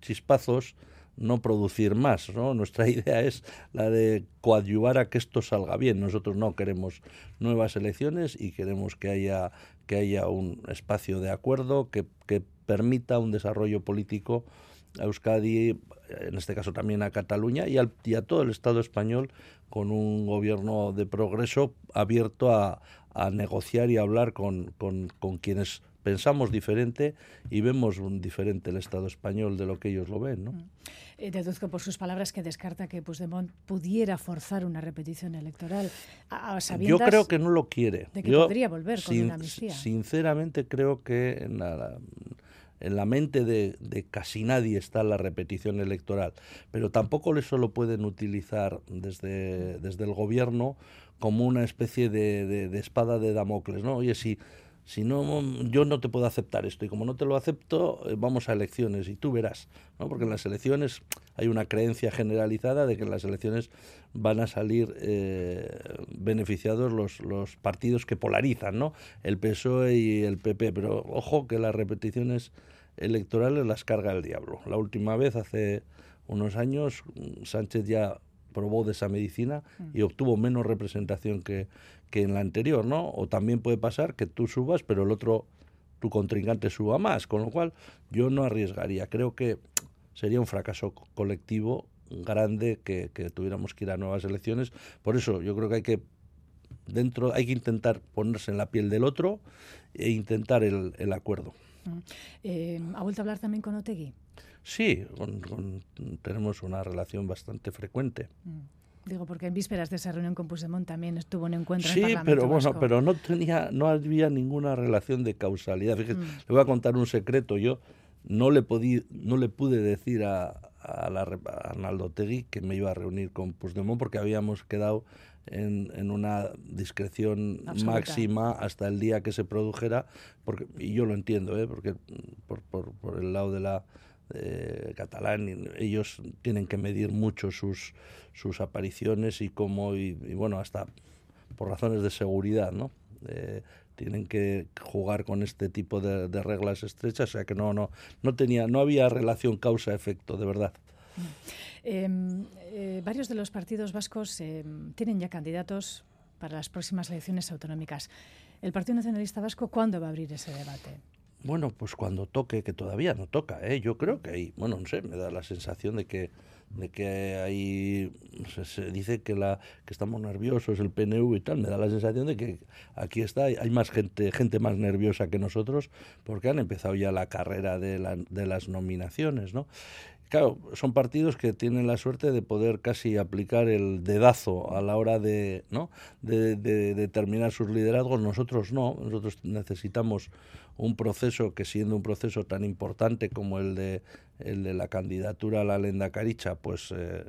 chispazos, no producir más. ¿no? Nuestra idea es la de coadyuvar a que esto salga bien. Nosotros no queremos nuevas elecciones y queremos que haya que haya un espacio de acuerdo que, que permita un desarrollo político a Euskadi, en este caso también a Cataluña y, al, y a todo el Estado español con un gobierno de progreso abierto a, a negociar y hablar con, con, con quienes pensamos diferente y vemos un diferente el Estado español de lo que ellos lo ven. ¿no? Eh, deduzco por sus palabras que descarta que Puigdemont pudiera forzar una repetición electoral. A, a Yo creo que no lo quiere. De que Yo, podría volver con una amnistía. Sinceramente creo que en la, en la mente de, de, casi nadie está la repetición electoral, pero tampoco eso lo pueden utilizar desde, desde el gobierno como una especie de, de, de espada de Damocles. ¿no? Oye, si si no, yo no te puedo aceptar esto y como no te lo acepto, eh, vamos a elecciones y tú verás, ¿no? Porque en las elecciones hay una creencia generalizada de que en las elecciones van a salir eh, beneficiados los, los partidos que polarizan, ¿no? El PSOE y el PP, pero ojo que las repeticiones electorales las carga el diablo. La última vez, hace unos años, Sánchez ya probó de esa medicina y obtuvo menos representación que, que en la anterior, ¿no? O también puede pasar que tú subas, pero el otro, tu contrincante suba más, con lo cual yo no arriesgaría. Creo que sería un fracaso colectivo grande que, que tuviéramos que ir a nuevas elecciones. Por eso yo creo que hay que dentro hay que intentar ponerse en la piel del otro e intentar el, el acuerdo. Eh, ¿Ha vuelto a hablar también con Otegui? Sí, con, con, tenemos una relación bastante frecuente. Digo, porque en vísperas de esa reunión con Puigdemont también estuvo un encuentro sí, en el Parlamento pero bueno, Vasco. pero no tenía, no había ninguna relación de causalidad. Fíjese, Mm. le voy a contar un secreto. Yo no le podí, no le pude decir a, a, la, a Arnaldo Tegui que me iba a reunir con Puigdemont porque habíamos quedado en, en una discreción Absoluta. máxima hasta el día que se produjera, porque, y yo lo entiendo, ¿eh? porque por, por, por el lado de la eh, catalán, ellos tienen que medir mucho sus, sus apariciones y cómo, y, bueno, hasta por razones de seguridad, ¿no? Eh, tienen que jugar con este tipo de, reglas estrechas, o sea que no, no, no tenía, no había relación causa-efecto, de verdad. Eh, eh, varios de los partidos vascos eh, tienen ya candidatos para las próximas elecciones autonómicas. ¿El Partido Nacionalista Vasco cuándo va a abrir ese debate? Bueno, pues cuando toque, que todavía no toca, ¿eh? yo creo que hay, bueno, no sé, me da la sensación de que de que hay se, dice que la que estamos nerviosos el PNV y tal me da la sensación de que aquí está hay más gente gente más nerviosa que nosotros porque han empezado ya la carrera de, la, de las nominaciones no claro, son partidos que tienen la suerte de poder casi aplicar el dedazo a la hora de, ¿no? de determinar sus liderazgos. Nosotros no, nosotros necesitamos un proceso que siendo un proceso tan importante como el de, el de la candidatura a la lenda caricha, pues eh,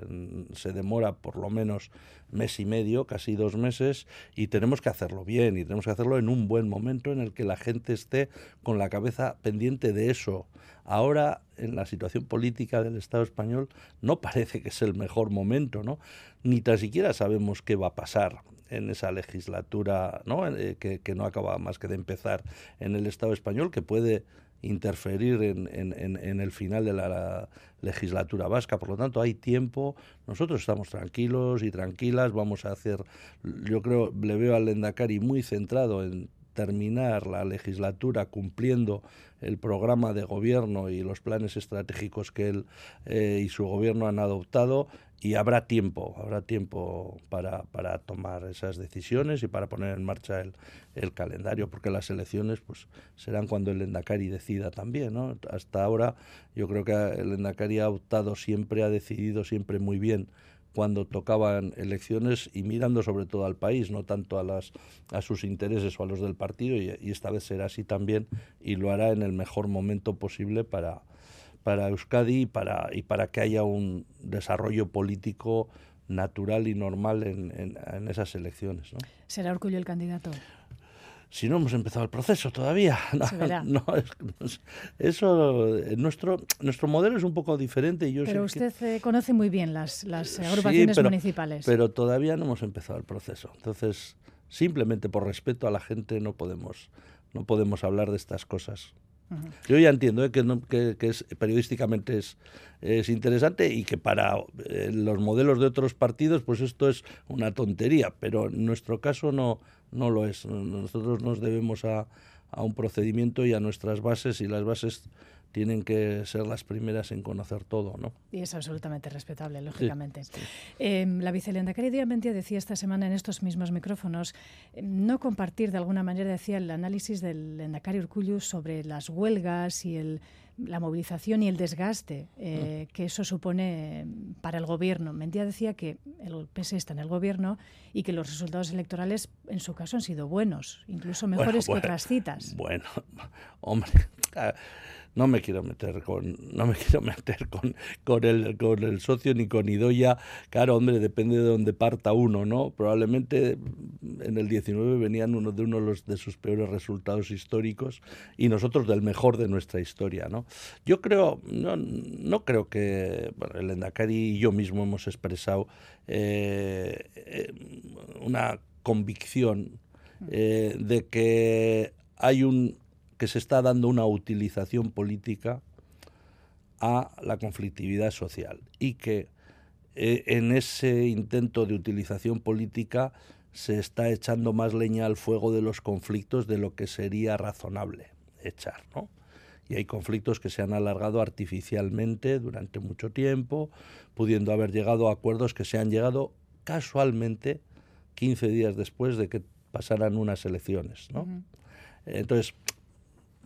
se demora por lo menos mes y medio, casi dos meses, y tenemos que hacerlo bien y tenemos que hacerlo en un buen momento en el que la gente esté con la cabeza pendiente de eso. Ahora, en la situación política del Estado español, no parece que es el mejor momento, ¿no? Ni tan siquiera sabemos qué va a pasar en esa legislatura, ¿no? Eh, que, no acaba más que de empezar en el Estado español, que puede interferir en, en, en, el final de la, la, legislatura vasca. Por lo tanto, hay tiempo. Nosotros estamos tranquilos y tranquilas. Vamos a hacer, yo creo, le veo al Lendakari muy centrado en terminar la legislatura cumpliendo el programa de gobierno y los planes estratégicos que él eh, y su gobierno han adoptado y habrá tiempo, habrá tiempo para, para tomar esas decisiones y para poner en marcha el, el, calendario, porque las elecciones pues serán cuando el Endacari decida también, ¿no? Hasta ahora yo creo que el Endacari ha optado siempre, ha decidido siempre muy bien cuando tocaban elecciones y mirando sobre todo al país, no tanto a, las, a sus intereses o a los del partido, y, y esta vez será así también y lo hará en el mejor momento posible para, para Euskadi y para, y para que haya un desarrollo político natural y normal en, en, en esas elecciones. ¿no? ¿Será Orgullo el candidato? Si no hemos empezado el proceso todavía. No, Se verá. no, es, eso, nuestro, nuestro modelo es un poco diferente. Y yo pero usted que... eh, conoce muy bien las, las agrupaciones sí, pero, municipales. Pero todavía no hemos empezado el proceso. Entonces, simplemente por respeto a la gente no podemos, no podemos hablar de estas cosas. Yo ya entiendo ¿eh? que, no, que, es, periodísticamente es, es, interesante y que para eh, los modelos de otros partidos pues esto es una tontería, pero en nuestro caso no, no lo es. Nosotros nos debemos a un procedimiento y a nuestras bases y las bases tienen que ser las primeras en conocer todo, ¿no? Y es absolutamente respetable, lógicamente. Sí, sí. Eh, la vicelendacari Diamantia decía esta semana en estos mismos micrófonos eh, no compartir de alguna manera, decía, el análisis del Endacari Urcullu sobre las huelgas y el, la movilización y el desgaste eh, que eso supone para el gobierno. Mendia decía que el PS está en el gobierno y que los resultados electorales, en su caso, han sido buenos, incluso mejores bueno, bueno, que otras citas. Bueno, hombre, no me quiero meter con no me quiero meter con, con el con el socio ni con Idoya claro hombre depende de dónde parta uno no probablemente en el 19 venían uno de uno de, los, de sus peores resultados históricos y nosotros del mejor de nuestra historia no yo creo no, no creo que el Endacari y yo mismo hemos expresado eh, eh, una convicción eh, de que hay un que se está dando una utilización política a la conflictividad social y que eh, en ese intento de utilización política se está echando más leña al fuego de los conflictos de lo que sería razonable echar, ¿no? Y hay conflictos que se han alargado artificialmente durante mucho tiempo, pudiendo haber llegado a acuerdos que se han llegado casualmente 15 días después de que pasaran unas elecciones, ¿no? Entonces,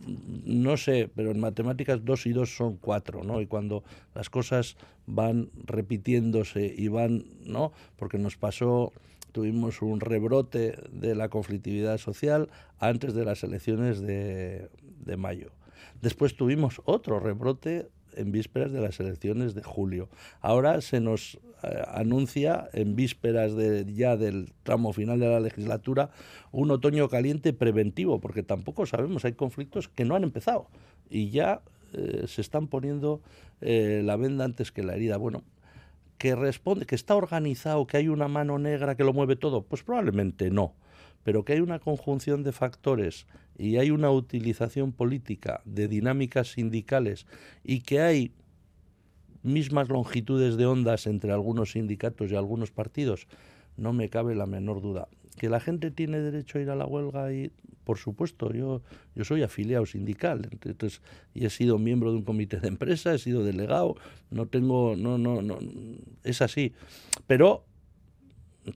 no sé, pero en matemáticas dos y dos son cuatro, ¿no? Y cuando las cosas van repitiéndose y van, ¿no? Porque nos pasó, tuvimos un rebrote de la conflictividad social antes de las elecciones de, de mayo. Después tuvimos otro rebrote en vísperas de las elecciones de julio. Ahora se nos eh, anuncia en vísperas de, ya del tramo final de la legislatura un otoño caliente preventivo, porque tampoco sabemos, hay conflictos que no han empezado y ya eh, se están poniendo eh, la venda antes que la herida. Bueno, que responde, que está organizado, que hay una mano negra que lo mueve todo, pues probablemente no pero que hay una conjunción de factores y hay una utilización política de dinámicas sindicales y que hay mismas longitudes de ondas entre algunos sindicatos y algunos partidos, no me cabe la menor duda. Que la gente tiene derecho a ir a la huelga y, por supuesto, yo, yo soy afiliado sindical, entonces, y he sido miembro de un comité de empresa, he sido delegado, no tengo, no, no, no, es así. Pero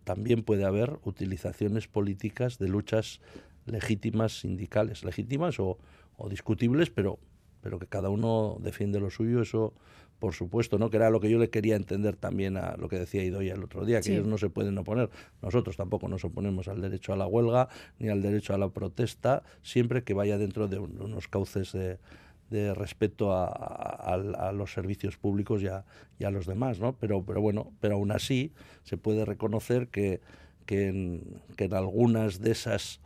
también puede haber utilizaciones políticas de luchas legítimas sindicales, legítimas o, discutibles, pero, pero que cada uno defiende lo suyo, eso por supuesto, ¿no? que era lo que yo le quería entender también a lo que decía Idoia el otro día, que ellos no se pueden oponer, nosotros tampoco nos oponemos al derecho a la huelga ni al derecho a la protesta, siempre que vaya dentro de unos cauces de, de respeto a, los servicios públicos y a, los demás, ¿no? Pero, pero bueno, pero aún así se puede reconocer que, que, en, que en algunas de esas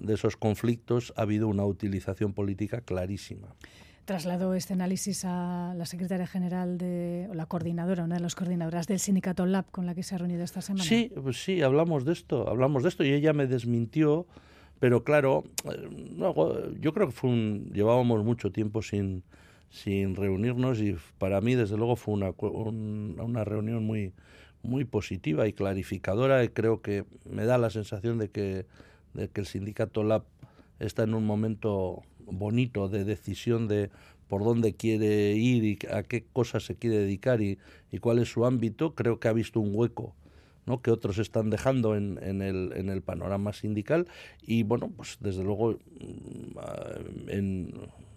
de esos conflictos ha habido una utilización política clarísima. Trasladó este análisis a la secretaria general de, o la coordinadora, una de las coordinadoras del sindicato LAB con la que se ha reunido esta semana. Sí, pues sí, hablamos de esto, hablamos de esto y ella me desmintió pero claro, yo creo que fue un, llevábamos mucho tiempo sin, sin reunirnos y para mí desde luego fue una, una reunión muy, muy positiva y clarificadora y creo que me da la sensación de que, de que el sindicato LAB está en un momento bonito de decisión de por dónde quiere ir y a qué cosas se quiere dedicar y, y cuál es su ámbito, creo que ha visto un hueco ¿no? que otros están dejando en, en, el, en el panorama sindical y bueno, pues desde luego mm, en,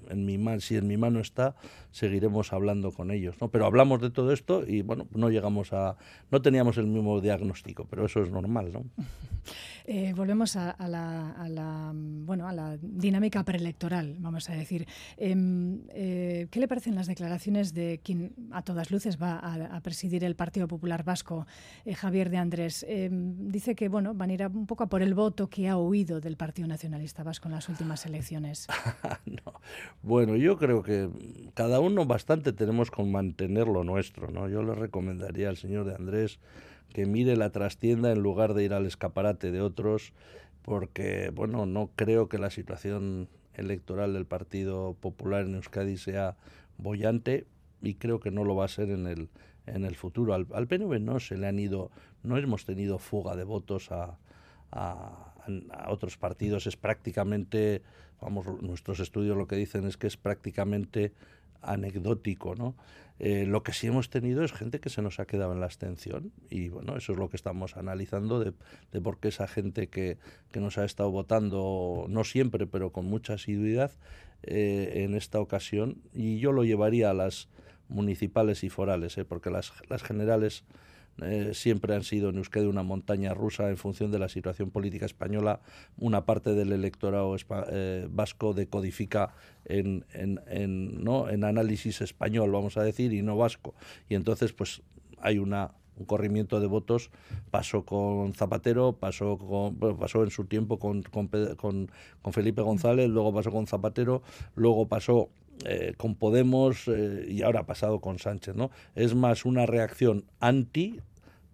en mi mano, si en mi mano está, seguiremos hablando con ellos, ¿no? Pero hablamos de todo esto y bueno, no llegamos a, no teníamos el mismo diagnóstico, pero eso es normal, ¿no? Eh, volvemos a, la, bueno, a la dinámica preelectoral, vamos a decir. Em, eh, ¿Qué le parecen las declaraciones de quien a todas luces va a, presidir el Partido Popular Vasco, eh, Javier de Andrés? Em, dice que bueno, van a ir un poco a por el voto que ha huido del Partido Nacionalista Vasco en las últimas elecciones. Bueno, yo creo que cada uno bastante tenemos con mantener lo nuestro, ¿no? Yo le recomendaría al señor de Andrés que mire la trastienda en lugar de ir al escaparate de otros, porque, bueno, no creo que la situación electoral del Partido Popular en Euskadi sea bollante y creo que no lo va a ser en el, en el futuro. Al, PNV no se le han ido, no hemos tenido fuga de votos a, a, a otros partidos. Es prácticamente, vamos, nuestros estudios lo que dicen es que es prácticamente anecdótico, ¿no? Eh, lo que sí hemos tenido es gente que se nos ha quedado en la abstención y bueno, eso es lo que estamos analizando de, por qué esa gente que, que, nos ha estado votando, no siempre, pero con mucha asiduidad eh, en esta ocasión y yo lo llevaría a las municipales y forales, ¿eh? porque las, las generales eh, siempre han sido en Euskadi una montaña rusa en función de la situación política española. Una parte del electorado eh, vasco decodifica en, en, en, ¿no? en análisis español, vamos a decir, y no vasco. Y entonces, pues hay una un corrimiento de votos pasó con Zapatero, pasó con, pasó en su tiempo con, con, con, Felipe González, luego pasó con Zapatero, luego pasó eh, con Podemos eh, y ahora ha pasado con Sánchez, ¿no? Es más una reacción anti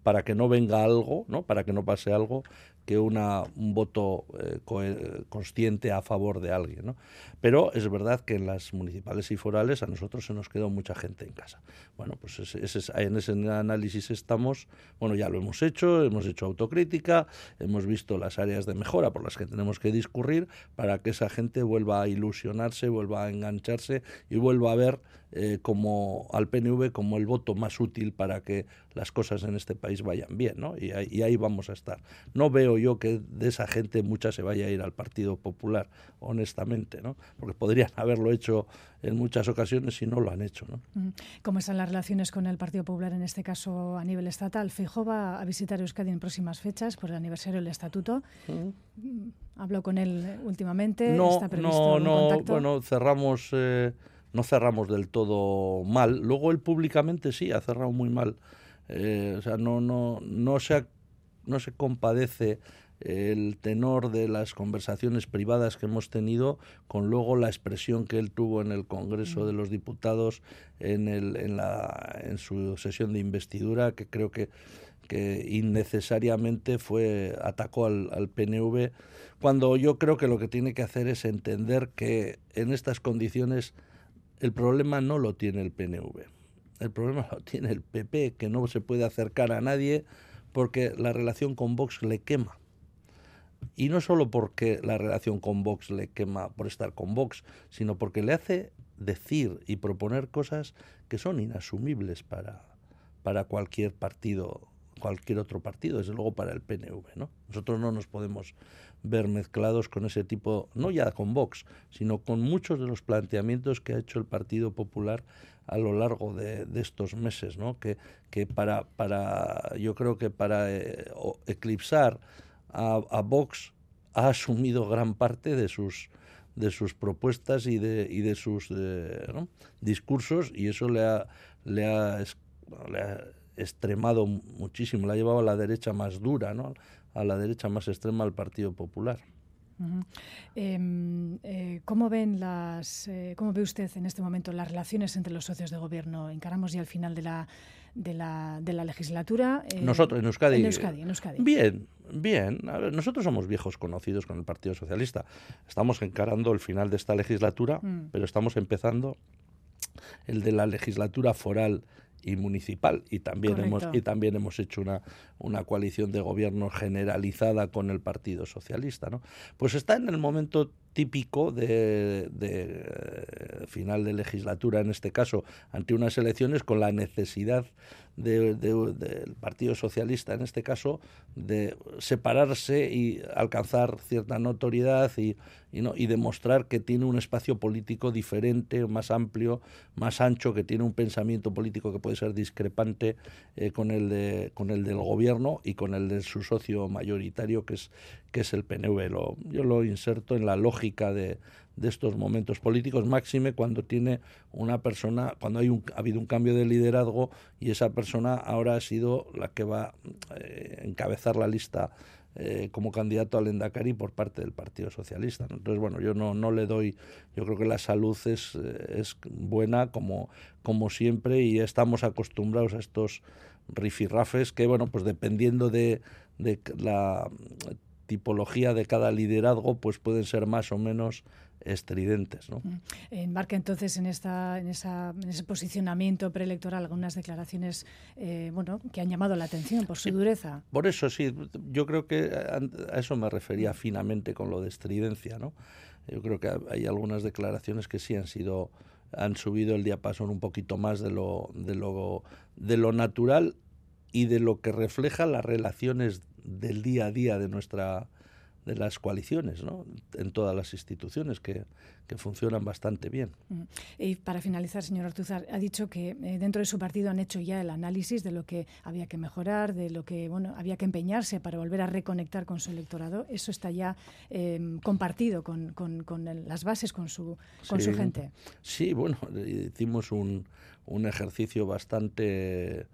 para que no venga algo, ¿no? Para que no pase algo, que una, un voto eh, consciente a favor de alguien. ¿no? Pero es verdad que en las municipales y forales a nosotros se nos quedó mucha gente en casa. Bueno, pues ese, en ese análisis estamos, bueno, ya lo hemos hecho, hemos hecho autocrítica, hemos visto las áreas de mejora por las que tenemos que discurrir para que esa gente vuelva a ilusionarse, vuelva a engancharse y vuelva a ver eh, como al PNV como el voto más útil para que las cosas en este país vayan bien, ¿no? Y ahí, y ahí vamos a estar. No veo yo que de esa gente mucha se vaya a ir al Partido Popular, honestamente, ¿no? Porque podrían haberlo hecho en muchas ocasiones y no lo han hecho, ¿no? ¿Cómo están las relaciones con el Partido Popular en este caso a nivel estatal? Fijo va a visitar Euskadi en próximas fechas por el aniversario del estatuto. Mm, ¿Habló con él últimamente? No, ¿Está previsto no, no. contacto? Bueno, cerramos. Eh, no cerramos del todo mal. Luego él públicamente sí ha cerrado muy mal. Eh, o sea, no, no, no, se, no se compadece el tenor de las conversaciones privadas que hemos tenido con luego la expresión que él tuvo en el Congreso de los Diputados en, el, en, la, en su sesión de investidura, que creo que, que innecesariamente fue atacó al, al PNV, cuando yo creo que lo que tiene que hacer es entender que en estas condiciones el problema no lo tiene el PNV. El problema lo tiene el PP, que no se puede acercar a nadie porque la relación con Vox le quema. Y no solo porque la relación con Vox le quema por estar con Vox, sino porque le hace decir y proponer cosas que son inasumibles para, para cualquier partido, cualquier otro partido, desde luego para el PNV. ¿no? Nosotros no nos podemos ver mezclados con ese tipo, no ya con Vox, sino con muchos de los planteamientos que ha hecho el Partido Popular a lo largo de, estos meses, ¿no? Que, que para, para, yo creo que para eh, eclipsar a, Vox ha asumido gran parte de sus de sus propuestas y de, y de sus eh, discursos y eso le ha, le ha, le ha extremado muchísimo, le ha llevado a la derecha más dura, ¿no? A la derecha más extrema al Partido Popular. Em, eh, ¿Cómo ven las, eh, cómo ve usted en este momento las relaciones entre los socios de gobierno? Encaramos ya el final de la de la, de la legislatura. Eh, nosotros en Euskadi, en Euskadi, en Euskadi. Bien, bien. nosotros somos viejos conocidos con el Partido Socialista. Estamos encarando el final de esta legislatura, mm. pero estamos empezando el de la legislatura foral y municipal. Y también hemos y también hemos hecho una, una coalición de gobierno generalizada con el Partido Socialista no pues está en el momento típico de, de, eh, final de legislatura en este caso ante unas elecciones con la necesidad del Partido Socialista, en este caso, de separarse y alcanzar cierta notoriedad y, y, ¿no? y demostrar que tiene un espacio político diferente, más amplio, más ancho, que tiene un pensamiento político que puede ser discrepante eh, con, el de, con el del gobierno y con el de su socio mayoritario, que es, que es el PNV. Lo, yo lo inserto en la lógica de, de estos momentos políticos, máxime cuando tiene una persona, cuando hay un, ha habido un cambio de liderazgo y esa persona ahora ha sido la que va a eh, encabezar la lista eh, como candidato al Endacari por parte del Partido Socialista. Entonces, bueno, yo no, no le doy, yo creo que la salud es, es buena como, como siempre y estamos acostumbrados a estos rifirrafes que, bueno, pues dependiendo de, de la tipología de cada liderazgo, pues pueden ser más o menos estridentes. ¿no? Mm. Enmarca entonces en, esta, en, esa, en ese posicionamiento preelectoral algunas declaraciones eh, bueno, que han llamado la atención por su dureza. Por eso sí, yo creo que a eso me refería finamente con lo de estridencia. ¿no? Yo creo que hay algunas declaraciones que sí han sido han subido el diapasón un poquito más de lo, de lo, de lo natural y de lo que refleja las relaciones del día a día de nuestra de las coaliciones ¿no? en todas las instituciones que, que, funcionan bastante bien. Y para finalizar, señor Ortuzar, ha dicho que eh, dentro de su partido han hecho ya el análisis de lo que había que mejorar, de lo que bueno había que empeñarse para volver a reconectar con su electorado. Eso está ya eh, compartido con, con, con, las bases, con su, con su gente. Sí, bueno, hicimos un, un ejercicio bastante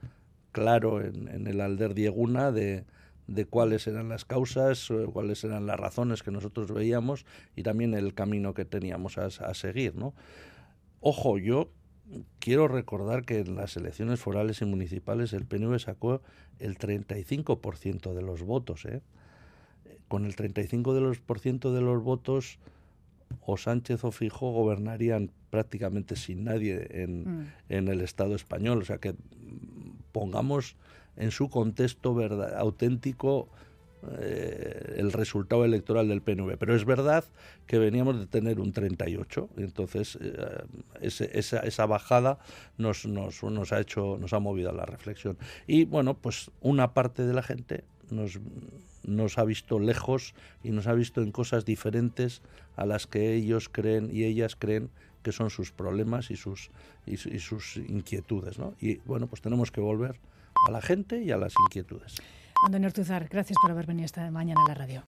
claro en, en el Alder Dieguna de de cuáles eran las causas, eh, cuáles eran las razones que nosotros veíamos y también el camino que teníamos a, seguir. ¿no? Ojo, yo quiero recordar que en las elecciones forales y municipales el PNV sacó el 35% de los votos. ¿eh? Con el 35% de los, por ciento de los votos, o Sánchez o Fijo gobernarían prácticamente sin nadie en, mm. en el Estado español. O sea que pongamos en su contexto verdad, auténtico eh, el resultado electoral del PNV. Pero es verdad que veníamos de tener un 38, entonces eh, esa, esa, bajada nos, ha hecho, nos ha movido a la reflexión. Y bueno, pues una parte de la gente nos, ha visto lejos y nos ha visto en cosas diferentes a las que ellos creen y ellas creen que son sus problemas y sus, inquietudes. Y bueno, pues tenemos que volver a la gente y a las inquietudes. Antonio Ortuzar, gracias por haber venido esta mañana a la radio.